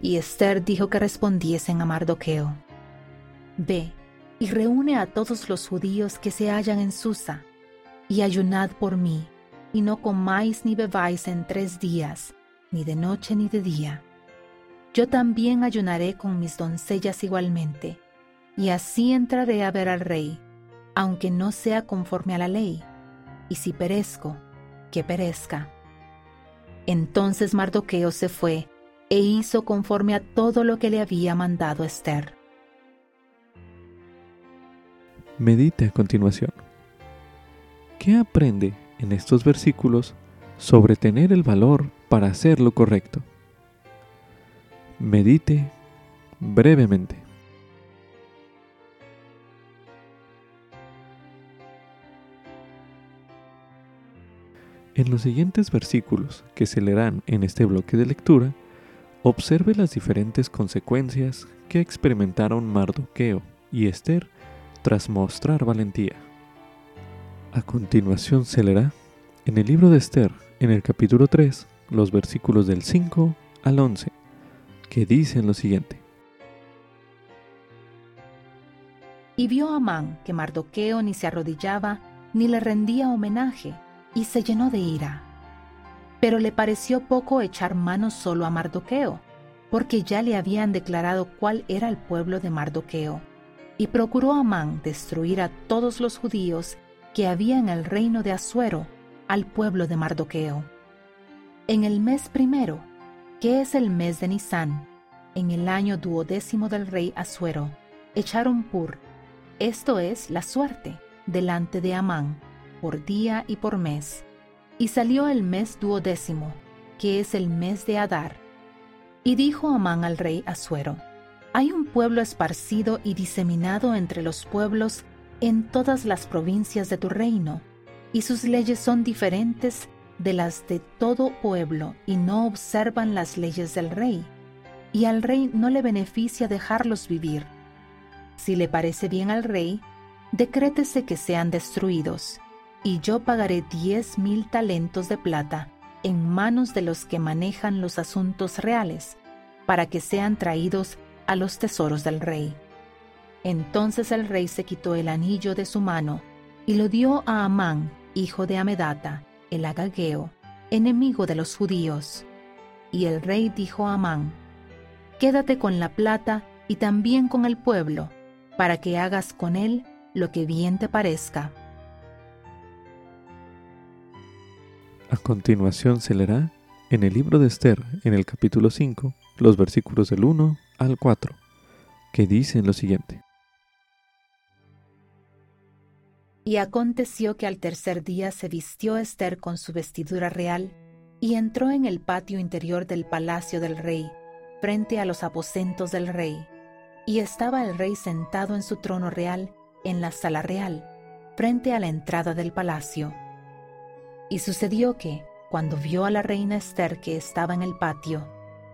Y Esther dijo que respondiesen a Mardoqueo, Ve y reúne a todos los judíos que se hallan en Susa, y ayunad por mí, y no comáis ni bebáis en tres días, ni de noche ni de día. Yo también ayunaré con mis doncellas igualmente, y así entraré a ver al rey, aunque no sea conforme a la ley, y si perezco, que perezca. Entonces Mardoqueo se fue e hizo conforme a todo lo que le había mandado Esther. Medite a continuación. ¿Qué aprende en estos versículos sobre tener el valor para hacer lo correcto? Medite brevemente. En los siguientes versículos que se leerán en este bloque de lectura, observe las diferentes consecuencias que experimentaron Mardoqueo y Esther tras mostrar valentía. A continuación se leerá en el libro de Esther, en el capítulo 3, los versículos del 5 al 11, que dicen lo siguiente. Y vio Amán que Mardoqueo ni se arrodillaba ni le rendía homenaje, y se llenó de ira. Pero le pareció poco echar mano solo a Mardoqueo, porque ya le habían declarado cuál era el pueblo de Mardoqueo, y procuró Amán destruir a todos los judíos que había en el reino de Asuero, al pueblo de Mardoqueo. En el mes primero, que es el mes de Nisán, en el año duodécimo del rey Asuero, echaron pur, esto es la suerte, delante de Amán, por día y por mes. Y salió el mes duodécimo, que es el mes de Adar. Y dijo Amán al rey Asuero, hay un pueblo esparcido y diseminado entre los pueblos en todas las provincias de tu reino, y sus leyes son diferentes de las de todo pueblo, y no observan las leyes del rey, y al rey no le beneficia dejarlos vivir. Si le parece bien al rey, decrétese que sean destruidos, y yo pagaré diez mil talentos de plata en manos de los que manejan los asuntos reales, para que sean traídos a los tesoros del rey. Entonces el rey se quitó el anillo de su mano y lo dio a Amán, hijo de Amedata, el agageo, enemigo de los judíos. Y el rey dijo a Amán, Quédate con la plata y también con el pueblo, para que hagas con él lo que bien te parezca. A continuación se leerá en el libro de Esther, en el capítulo 5, los versículos del 1 al 4, que dicen lo siguiente. Y aconteció que al tercer día se vistió Esther con su vestidura real y entró en el patio interior del palacio del rey, frente a los aposentos del rey. Y estaba el rey sentado en su trono real en la sala real, frente a la entrada del palacio. Y sucedió que, cuando vio a la reina Esther que estaba en el patio,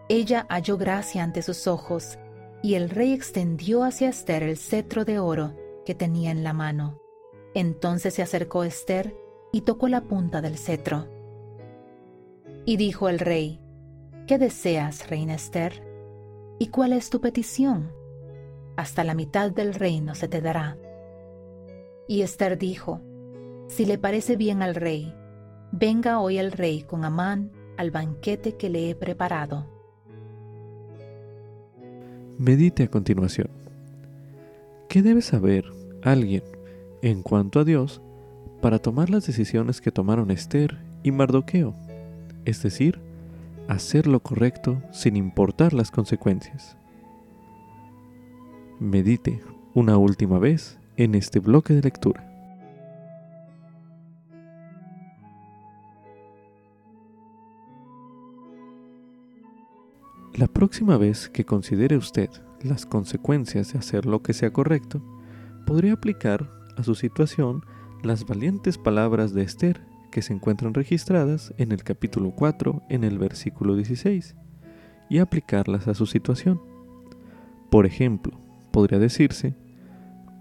ella halló gracia ante sus ojos, y el rey extendió hacia Esther el cetro de oro que tenía en la mano entonces se acercó Esther y tocó la punta del cetro. Y dijo el rey, ¿Qué deseas, reina Esther? ¿Y cuál es tu petición? Hasta la mitad del reino se te dará. Y Esther dijo, Si le parece bien al rey, venga hoy el rey con Amán al banquete que le he preparado. Medite a continuación. ¿Qué debe saber alguien en cuanto a Dios para tomar las decisiones que tomaron Esther y Mardoqueo, es decir, hacer lo correcto sin importar las consecuencias. Medite una última vez en este bloque de lectura. La próxima vez que considere usted las consecuencias de hacer lo que sea correcto, podría aplicar a su situación las valientes palabras de Esther que se encuentran registradas en el capítulo 4 en el versículo 16 y aplicarlas a su situación. Por ejemplo, podría decirse,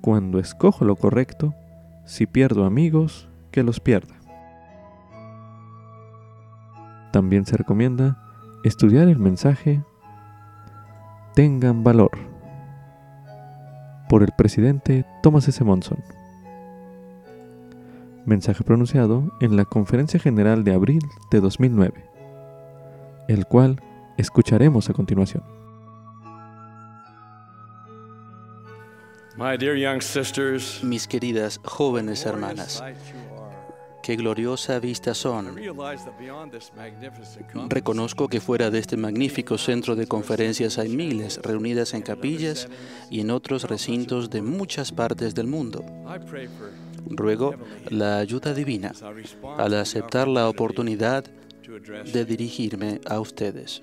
cuando escojo lo correcto, si pierdo amigos, que los pierda. También se recomienda estudiar el mensaje Tengan valor por el presidente Thomas S. Monson mensaje pronunciado en la Conferencia General de abril de 2009, el cual escucharemos a continuación. Mis queridas jóvenes hermanas, qué gloriosa vista son. Reconozco que fuera de este magnífico centro de conferencias hay miles reunidas en capillas y en otros recintos de muchas partes del mundo. Ruego la ayuda divina al aceptar la oportunidad de dirigirme a ustedes.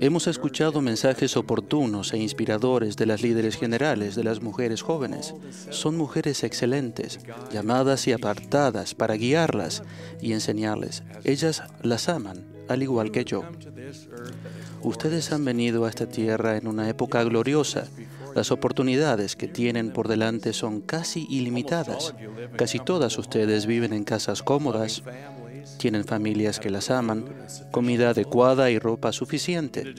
Hemos escuchado mensajes oportunos e inspiradores de las líderes generales de las mujeres jóvenes. Son mujeres excelentes, llamadas y apartadas para guiarlas y enseñarles. Ellas las aman, al igual que yo. Ustedes han venido a esta tierra en una época gloriosa las oportunidades que tienen por delante son casi ilimitadas. Casi todas ustedes viven en casas cómodas, tienen familias que las aman, comida adecuada y ropa suficiente.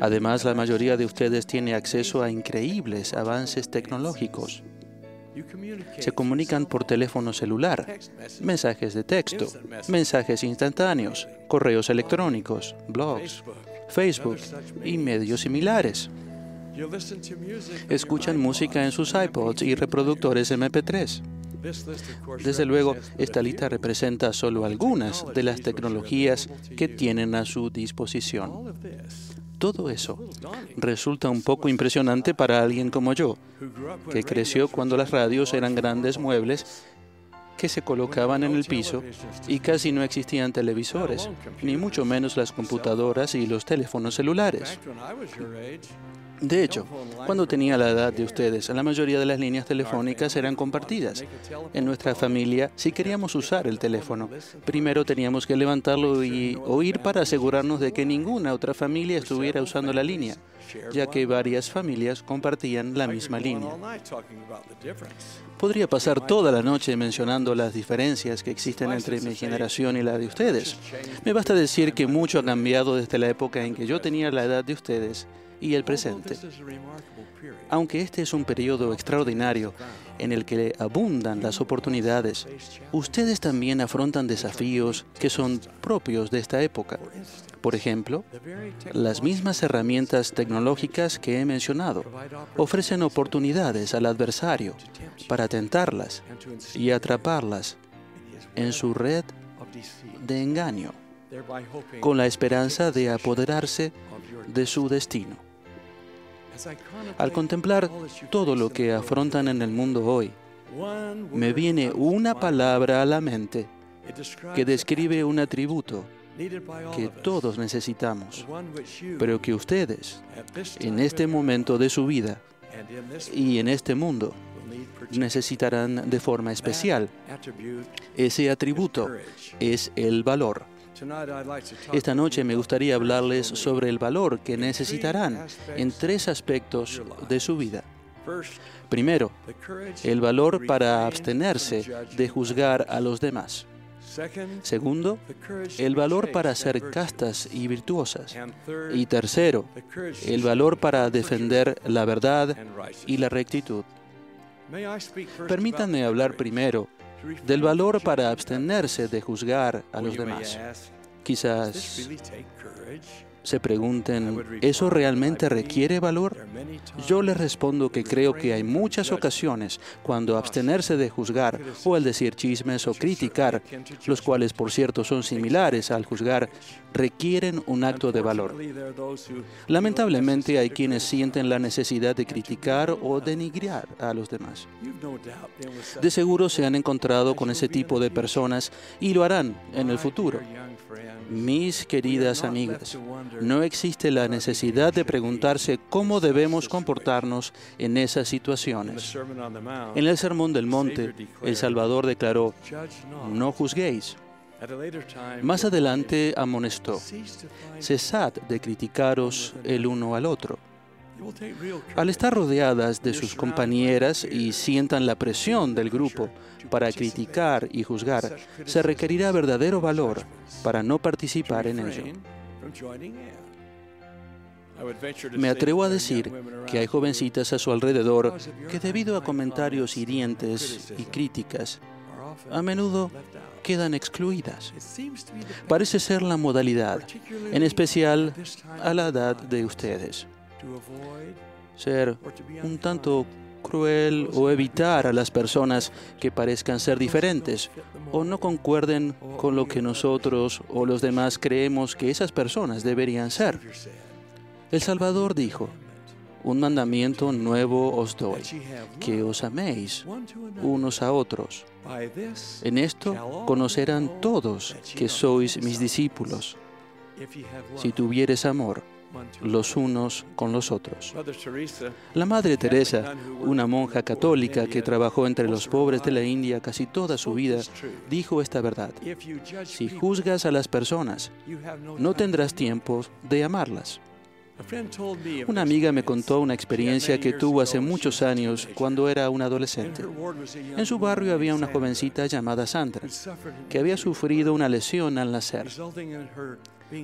Además, la mayoría de ustedes tiene acceso a increíbles avances tecnológicos. Se comunican por teléfono celular, mensajes de texto, mensajes instantáneos, correos electrónicos, blogs, Facebook y medios similares. Escuchan música en sus iPods y reproductores MP3. Desde luego, esta lista representa solo algunas de las tecnologías que tienen a su disposición. Todo eso resulta un poco impresionante para alguien como yo, que creció cuando las radios eran grandes muebles que se colocaban en el piso y casi no existían televisores, ni mucho menos las computadoras y los teléfonos celulares. De hecho, cuando tenía la edad de ustedes, la mayoría de las líneas telefónicas eran compartidas. En nuestra familia, si queríamos usar el teléfono, primero teníamos que levantarlo y oír para asegurarnos de que ninguna otra familia estuviera usando la línea, ya que varias familias compartían la misma línea. Podría pasar toda la noche mencionando las diferencias que existen entre mi generación y la de ustedes. Me basta decir que mucho ha cambiado desde la época en que yo tenía la edad de ustedes y el presente. Aunque este es un periodo extraordinario en el que abundan las oportunidades, ustedes también afrontan desafíos que son propios de esta época. Por ejemplo, las mismas herramientas tecnológicas que he mencionado ofrecen oportunidades al adversario para tentarlas y atraparlas en su red de engaño, con la esperanza de apoderarse de su destino. Al contemplar todo lo que afrontan en el mundo hoy, me viene una palabra a la mente que describe un atributo que todos necesitamos, pero que ustedes, en este momento de su vida y en este mundo, necesitarán de forma especial. Ese atributo es el valor. Esta noche me gustaría hablarles sobre el valor que necesitarán en tres aspectos de su vida. Primero, el valor para abstenerse de juzgar a los demás. Segundo, el valor para ser castas y virtuosas. Y tercero, el valor para defender la verdad y la rectitud. Permítanme hablar primero del valor para abstenerse de juzgar a los demás. Quizás se pregunten, ¿eso realmente requiere valor? Yo les respondo que creo que hay muchas ocasiones cuando abstenerse de juzgar o el decir chismes o criticar, los cuales por cierto son similares al juzgar, requieren un acto de valor. Lamentablemente hay quienes sienten la necesidad de criticar o denigrar a los demás. De seguro se han encontrado con ese tipo de personas y lo harán en el futuro. Mis queridas amigas, no existe la necesidad de preguntarse cómo debemos comportarnos en esas situaciones. En el Sermón del Monte, el Salvador declaró, no juzguéis. Más adelante amonestó, cesad de criticaros el uno al otro. Al estar rodeadas de sus compañeras y sientan la presión del grupo para criticar y juzgar, se requerirá verdadero valor para no participar en ello. Me atrevo a decir que hay jovencitas a su alrededor que debido a comentarios hirientes y críticas, a menudo quedan excluidas. Parece ser la modalidad, en especial a la edad de ustedes. Ser un tanto cruel o evitar a las personas que parezcan ser diferentes o no concuerden con lo que nosotros o los demás creemos que esas personas deberían ser. El Salvador dijo, un mandamiento nuevo os doy, que os améis unos a otros. En esto conocerán todos que sois mis discípulos, si tuvieres amor los unos con los otros. La Madre Teresa, una monja católica que trabajó entre los pobres de la India casi toda su vida, dijo esta verdad. Si juzgas a las personas, no tendrás tiempo de amarlas. Una amiga me contó una experiencia que tuvo hace muchos años cuando era un adolescente. En su barrio había una jovencita llamada Sandra, que había sufrido una lesión al nacer.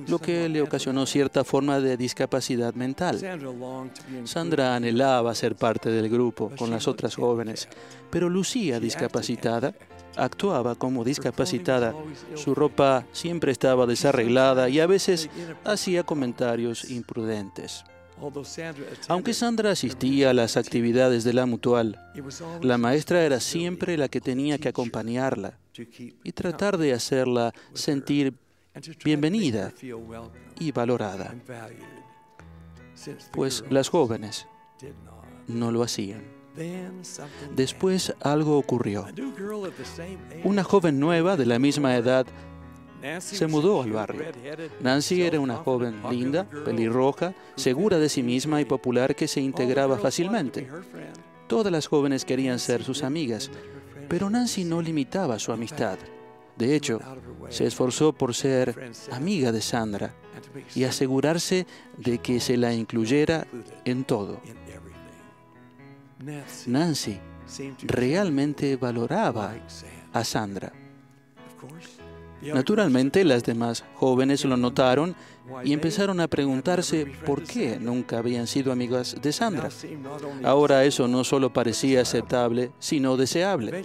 Lo que le ocasionó cierta forma de discapacidad mental. Sandra anhelaba ser parte del grupo con las otras jóvenes, pero lucía discapacitada, actuaba como discapacitada, su ropa siempre estaba desarreglada y a veces hacía comentarios imprudentes. Aunque Sandra asistía a las actividades de la mutual, la maestra era siempre la que tenía que acompañarla y tratar de hacerla sentir bienvenida y valorada, pues las jóvenes no lo hacían. Después algo ocurrió. Una joven nueva de la misma edad se mudó al barrio. Nancy era una joven linda, pelirroja, segura de sí misma y popular que se integraba fácilmente. Todas las jóvenes querían ser sus amigas, pero Nancy no limitaba su amistad. De hecho, se esforzó por ser amiga de Sandra y asegurarse de que se la incluyera en todo. Nancy realmente valoraba a Sandra. Naturalmente, las demás jóvenes lo notaron y empezaron a preguntarse por qué nunca habían sido amigas de Sandra. Ahora eso no solo parecía aceptable, sino deseable.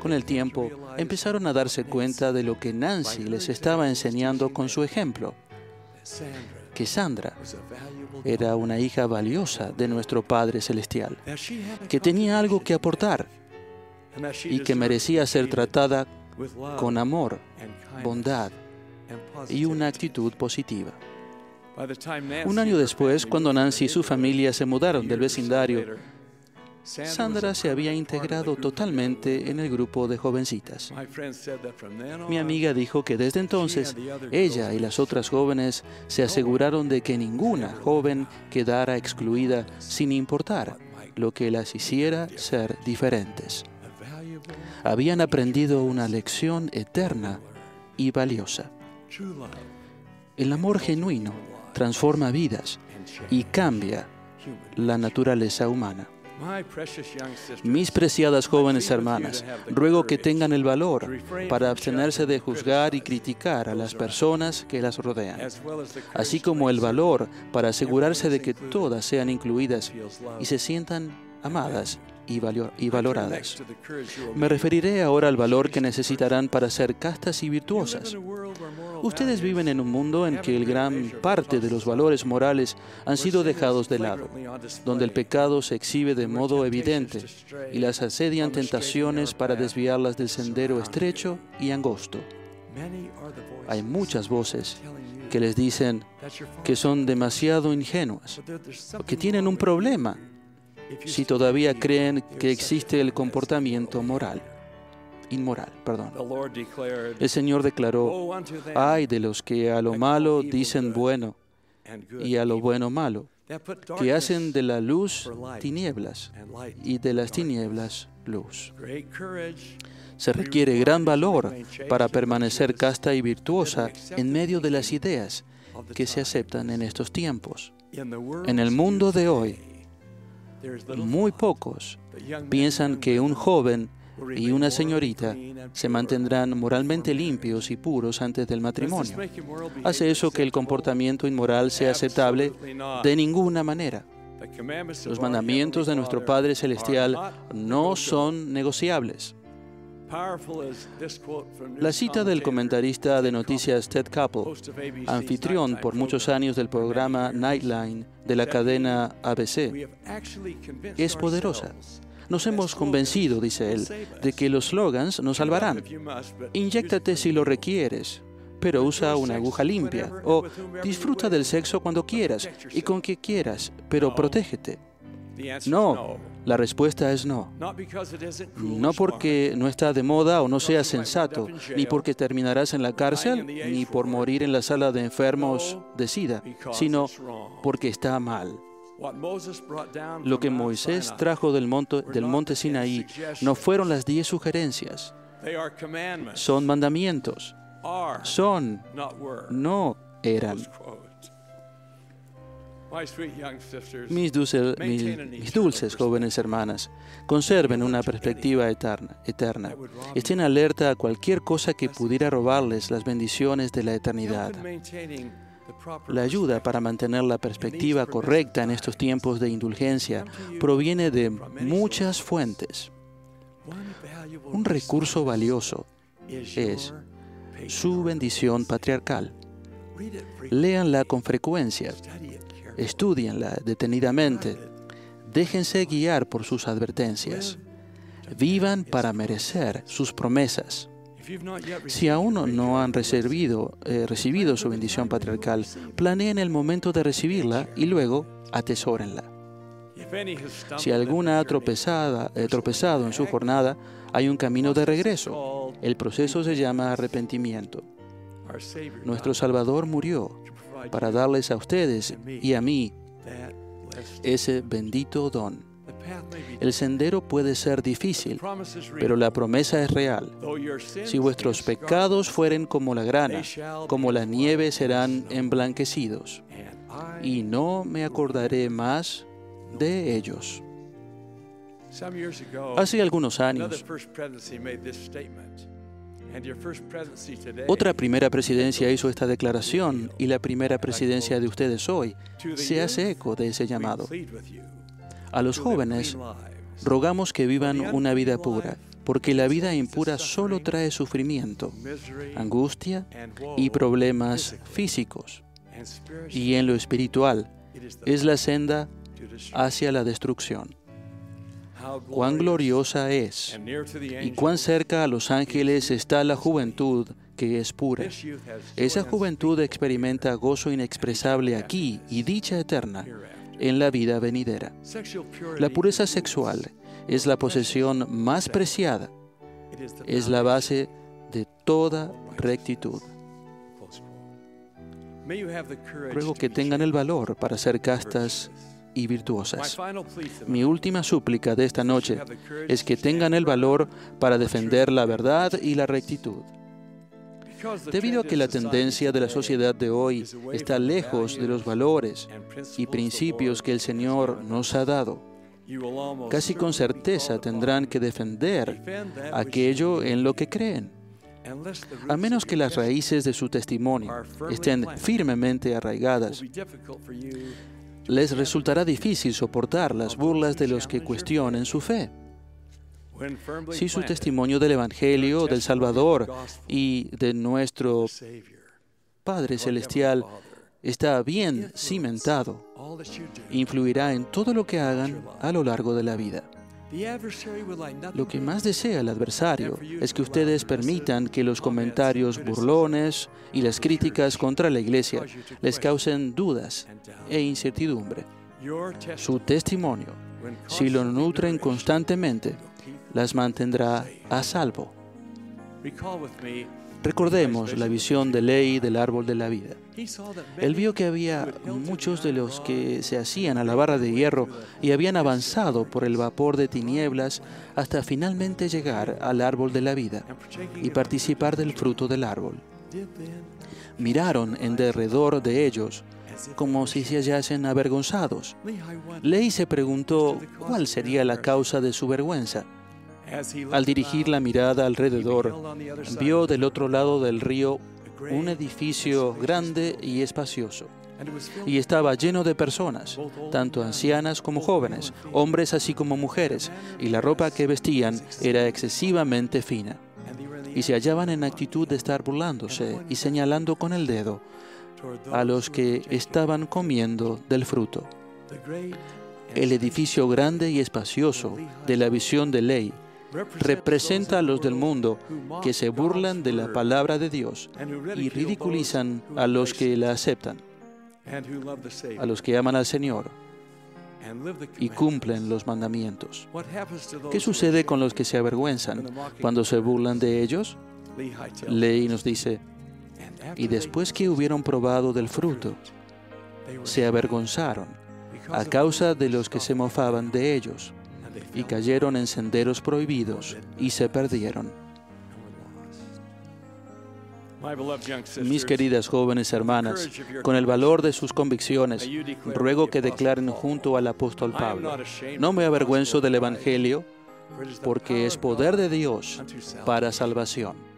Con el tiempo, empezaron a darse cuenta de lo que Nancy les estaba enseñando con su ejemplo, que Sandra era una hija valiosa de nuestro Padre Celestial, que tenía algo que aportar y que merecía ser tratada con amor, bondad y una actitud positiva. Un año después, cuando Nancy y su familia se mudaron del vecindario, Sandra se había integrado totalmente en el grupo de jovencitas. Mi amiga dijo que desde entonces ella y las otras jóvenes se aseguraron de que ninguna joven quedara excluida sin importar lo que las hiciera ser diferentes habían aprendido una lección eterna y valiosa. El amor genuino transforma vidas y cambia la naturaleza humana. Mis preciadas jóvenes hermanas, ruego que tengan el valor para abstenerse de juzgar y criticar a las personas que las rodean, así como el valor para asegurarse de que todas sean incluidas y se sientan amadas y, valoradas. Me referiré ahora al valor que necesitarán para ser castas y virtuosas. Ustedes viven en un mundo en que gran parte de los valores morales han sido dejados de lado, donde el pecado se exhibe de modo evidente y las asedian tentaciones para desviarlas del sendero estrecho y angosto. Hay muchas voces que les dicen que son demasiado ingenuas, que tienen un problema si todavía creen que existe el comportamiento moral, inmoral, perdón. El Señor declaró, ay de los que a lo malo dicen bueno y a lo bueno malo, que hacen de la luz tinieblas y de las tinieblas luz. Se requiere gran valor para permanecer casta y virtuosa en medio de las ideas que se aceptan en estos tiempos. En el mundo de hoy, muy pocos piensan que un joven y una señorita se mantendrán moralmente limpios y puros antes del matrimonio. ¿Hace eso que el comportamiento inmoral sea aceptable? De ninguna manera. Los mandamientos de nuestro Padre Celestial no son negociables. La cita del comentarista de noticias Ted Koppel, anfitrión por muchos años del programa Nightline de la cadena ABC, es poderosa. Nos hemos convencido, dice él, de que los slogans nos salvarán. Inyéctate si lo requieres, pero usa una aguja limpia. O disfruta del sexo cuando quieras y con quien quieras, pero protégete. No, la respuesta es no. No porque no está de moda o no sea sensato, ni porque terminarás en la cárcel, ni por morir en la sala de enfermos de SIDA, sino porque está mal. Lo que Moisés trajo del monte, del monte Sinaí no fueron las diez sugerencias, son mandamientos, son, no eran. Mis, dulce- mis- dulces jóvenes hermanas, conserven una perspectiva eterna, eterna. Estén alerta a cualquier cosa que pudiera robarles las bendiciones de la eternidad. La ayuda para mantener la perspectiva correcta en estos tiempos de indulgencia proviene de muchas fuentes. Un recurso valioso es su bendición patriarcal. Léanla con frecuencia, estudienla detenidamente, déjense guiar por sus advertencias, vivan para merecer sus promesas. Si aún no han recibido, eh, recibido su bendición patriarcal, planeen el momento de recibirla y luego atesórenla. Si alguna ha tropezada- eh, tropezado en su jornada, hay un camino de regreso. El proceso se llama arrepentimiento. Nuestro Salvador murió para darles a ustedes y a mí ese bendito don. El sendero puede ser difícil, pero la promesa es real. Si vuestros pecados fueren como la grana, como la nieve serán emblanquecidos, y no me acordaré más de ellos. Hace algunos años, otra primera presidencia hizo esta declaración y la primera presidencia de ustedes hoy se hace eco de ese llamado. A los jóvenes rogamos que vivan una vida pura, porque la vida impura solo trae sufrimiento, angustia y problemas físicos. Y en lo espiritual es la senda hacia la destrucción. Cuán gloriosa es y cuán cerca a los ángeles está la juventud que es pura. Esa juventud experimenta gozo inexpresable aquí y dicha eterna en la vida venidera. La pureza sexual es la posesión más preciada, es la base de toda rectitud. Ruego que tengan el valor para ser castas y virtuosas. Mi última súplica de esta noche es que tengan el valor para defender la verdad y la rectitud. Debido a que la tendencia de la sociedad de hoy está lejos de los valores y principios que el Señor nos ha dado, casi con certeza tendrán que defender aquello en lo que creen. A menos que las raíces de su testimonio estén firmemente arraigadas, les resultará difícil soportar las burlas de los que cuestionen su fe. Si su testimonio del Evangelio, del Salvador y de nuestro Padre Celestial está bien cimentado, influirá en todo lo que hagan a lo largo de la vida. Lo que más desea el adversario es que ustedes permitan que los comentarios burlones y las críticas contra la iglesia les causen dudas e incertidumbre. Su testimonio, si lo nutren constantemente, las mantendrá a salvo. Recordemos la visión de ley del árbol de la vida. Él vio que había muchos de los que se hacían a la barra de hierro y habían avanzado por el vapor de tinieblas hasta finalmente llegar al árbol de la vida y participar del fruto del árbol. Miraron en derredor de ellos como si se hallasen avergonzados. Ley se preguntó cuál sería la causa de su vergüenza. Al dirigir la mirada alrededor, vio del otro lado del río un edificio grande y espacioso. Y estaba lleno de personas, tanto ancianas como jóvenes, hombres así como mujeres, y la ropa que vestían era excesivamente fina. Y se hallaban en actitud de estar burlándose y señalando con el dedo a los que estaban comiendo del fruto. El edificio grande y espacioso de la visión de ley representa a los del mundo que se burlan de la palabra de Dios y ridiculizan a los que la aceptan, a los que aman al Señor y cumplen los mandamientos. ¿Qué sucede con los que se avergüenzan cuando se burlan de ellos? Ley nos dice, y después que hubieron probado del fruto, se avergonzaron a causa de los que se mofaban de ellos y cayeron en senderos prohibidos y se perdieron. Mis queridas jóvenes hermanas, con el valor de sus convicciones, ruego que declaren junto al apóstol Pablo, no me avergüenzo del Evangelio, porque es poder de Dios para salvación.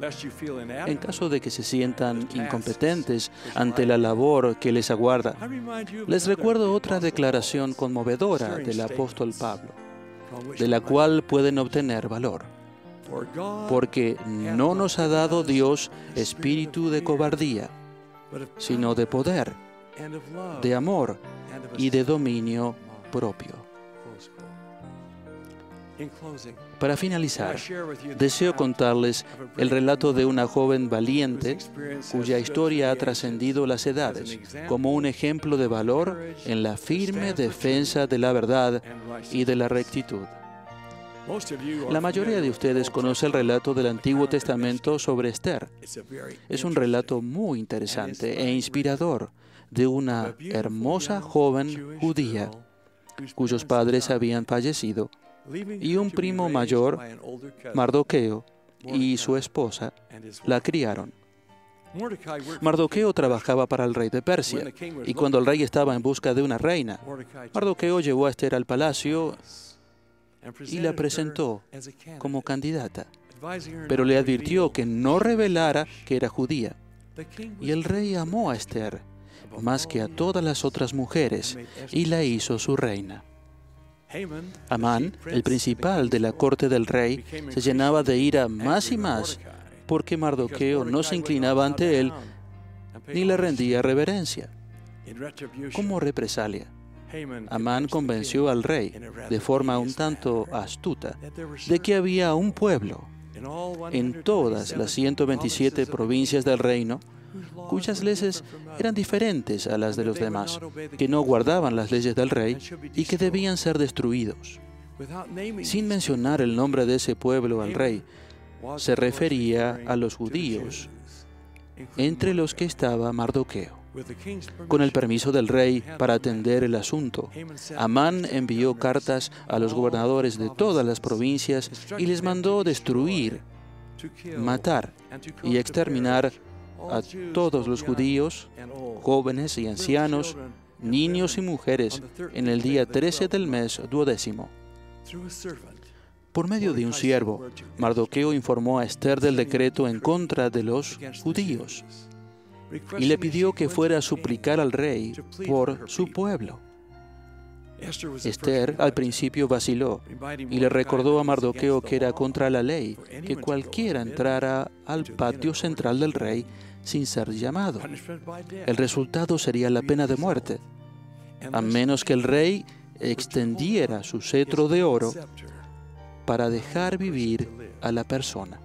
En caso de que se sientan incompetentes ante la labor que les aguarda, les recuerdo otra declaración conmovedora del apóstol Pablo, de la cual pueden obtener valor. Porque no nos ha dado Dios espíritu de cobardía, sino de poder, de amor y de dominio propio. Para finalizar, deseo contarles el relato de una joven valiente cuya historia ha trascendido las edades como un ejemplo de valor en la firme defensa de la verdad y de la rectitud. La mayoría de ustedes conoce el relato del Antiguo Testamento sobre Esther. Es un relato muy interesante e inspirador de una hermosa joven judía cuyos padres habían fallecido y un primo mayor, Mardoqueo, y su esposa la criaron. Mardoqueo trabajaba para el rey de Persia, y cuando el rey estaba en busca de una reina, Mardoqueo llevó a Esther al palacio y la presentó como candidata, pero le advirtió que no revelara que era judía. Y el rey amó a Esther más que a todas las otras mujeres y la hizo su reina. Amán, el principal de la corte del rey, se llenaba de ira más y más porque Mardoqueo no se inclinaba ante él ni le rendía reverencia. Como represalia, Amán convenció al rey, de forma un tanto astuta, de que había un pueblo en todas las 127 provincias del reino cuyas leyes eran diferentes a las de los demás, que no guardaban las leyes del rey y que debían ser destruidos. Sin mencionar el nombre de ese pueblo al rey, se refería a los judíos, entre los que estaba Mardoqueo. Con el permiso del rey para atender el asunto, Amán envió cartas a los gobernadores de todas las provincias y les mandó destruir, matar y exterminar a todos los judíos, jóvenes y ancianos, niños y mujeres, en el día 13 del mes duodécimo. Por medio de un siervo, Mardoqueo informó a Esther del decreto en contra de los judíos y le pidió que fuera a suplicar al rey por su pueblo. Esther al principio vaciló y le recordó a Mardoqueo que era contra la ley que cualquiera entrara al patio central del rey sin ser llamado. El resultado sería la pena de muerte, a menos que el rey extendiera su cetro de oro para dejar vivir a la persona.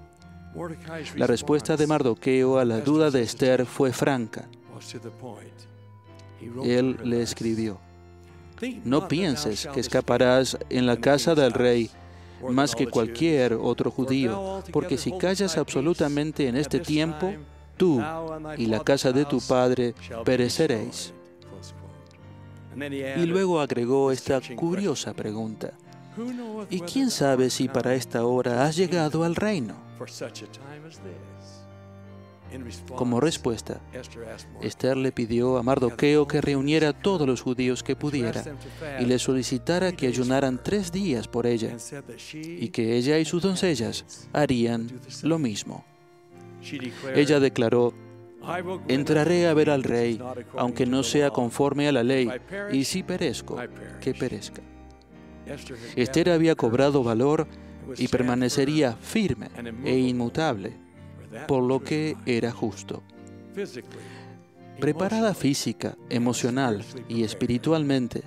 La respuesta de Mardoqueo a la duda de Esther fue franca. Él le escribió, no pienses que escaparás en la casa del rey más que cualquier otro judío, porque si callas absolutamente en este tiempo, tú y la casa de tu padre pereceréis. Y luego agregó esta curiosa pregunta. ¿Y quién sabe si para esta hora has llegado al reino? Como respuesta, Esther le pidió a Mardoqueo que reuniera a todos los judíos que pudiera y le solicitara que ayunaran tres días por ella y que ella y sus doncellas harían lo mismo. Ella declaró, entraré a ver al rey, aunque no sea conforme a la ley, y si perezco, que perezca. Esther había cobrado valor y permanecería firme e inmutable, por lo que era justo. Preparada física, emocional y espiritualmente,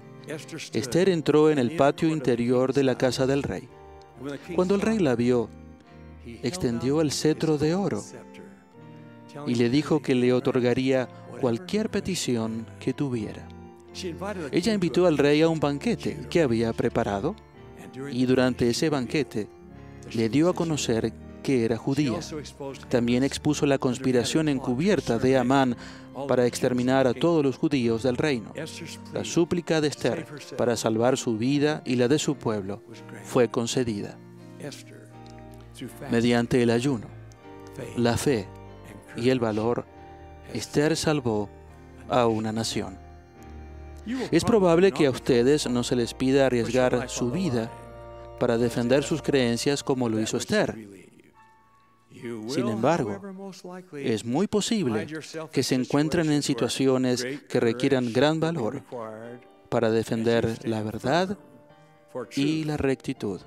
Esther entró en el patio interior de la casa del rey. Cuando el rey la vio, extendió el cetro de oro y le dijo que le otorgaría cualquier petición que tuviera. Ella invitó al rey a un banquete que había preparado y durante ese banquete le dio a conocer que era judía. También expuso la conspiración encubierta de Amán para exterminar a todos los judíos del reino. La súplica de Esther para salvar su vida y la de su pueblo fue concedida mediante el ayuno, la fe y el valor, Esther salvó a una nación. Es probable que a ustedes no se les pida arriesgar su vida para defender sus creencias como lo hizo Esther. Sin embargo, es muy posible que se encuentren en situaciones que requieran gran valor para defender la verdad y la rectitud.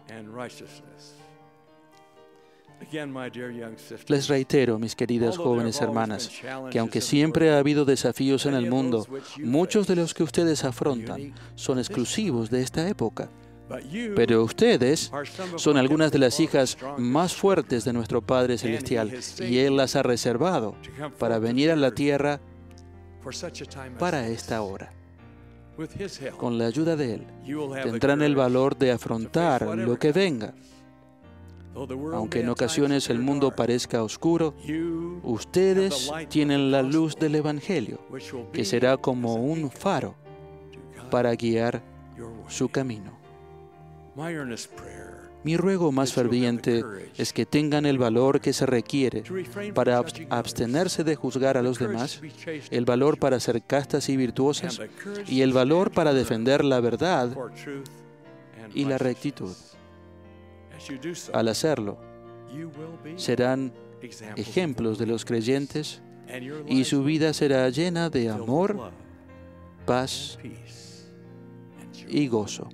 Les reitero, mis queridas jóvenes hermanas, que aunque siempre ha habido desafíos en el mundo, muchos de los que ustedes afrontan son exclusivos de esta época. Pero ustedes son algunas de las hijas más fuertes de nuestro Padre Celestial y Él las ha reservado para venir a la tierra para esta hora. Con la ayuda de Él, tendrán el valor de afrontar lo que venga. Aunque en ocasiones el mundo parezca oscuro, ustedes tienen la luz del Evangelio, que será como un faro para guiar su camino. Mi ruego más ferviente es que tengan el valor que se requiere para abstenerse de juzgar a los demás, el valor para ser castas y virtuosas y el valor para defender la verdad y la rectitud. Al hacerlo, serán ejemplos de los creyentes y su vida será llena de amor, paz y gozo.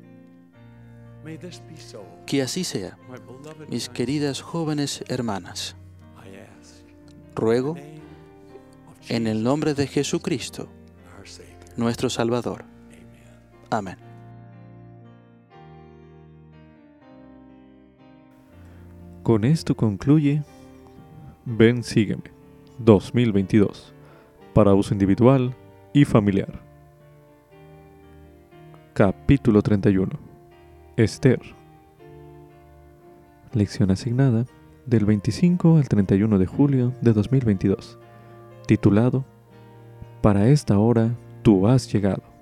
Que así sea, mis queridas jóvenes hermanas. Ruego en el nombre de Jesucristo, nuestro Salvador. Amén. Con esto concluye Ven Sígueme 2022 para uso individual y familiar. Capítulo 31 Esther. Lección asignada del 25 al 31 de julio de 2022. Titulado Para esta hora tú has llegado.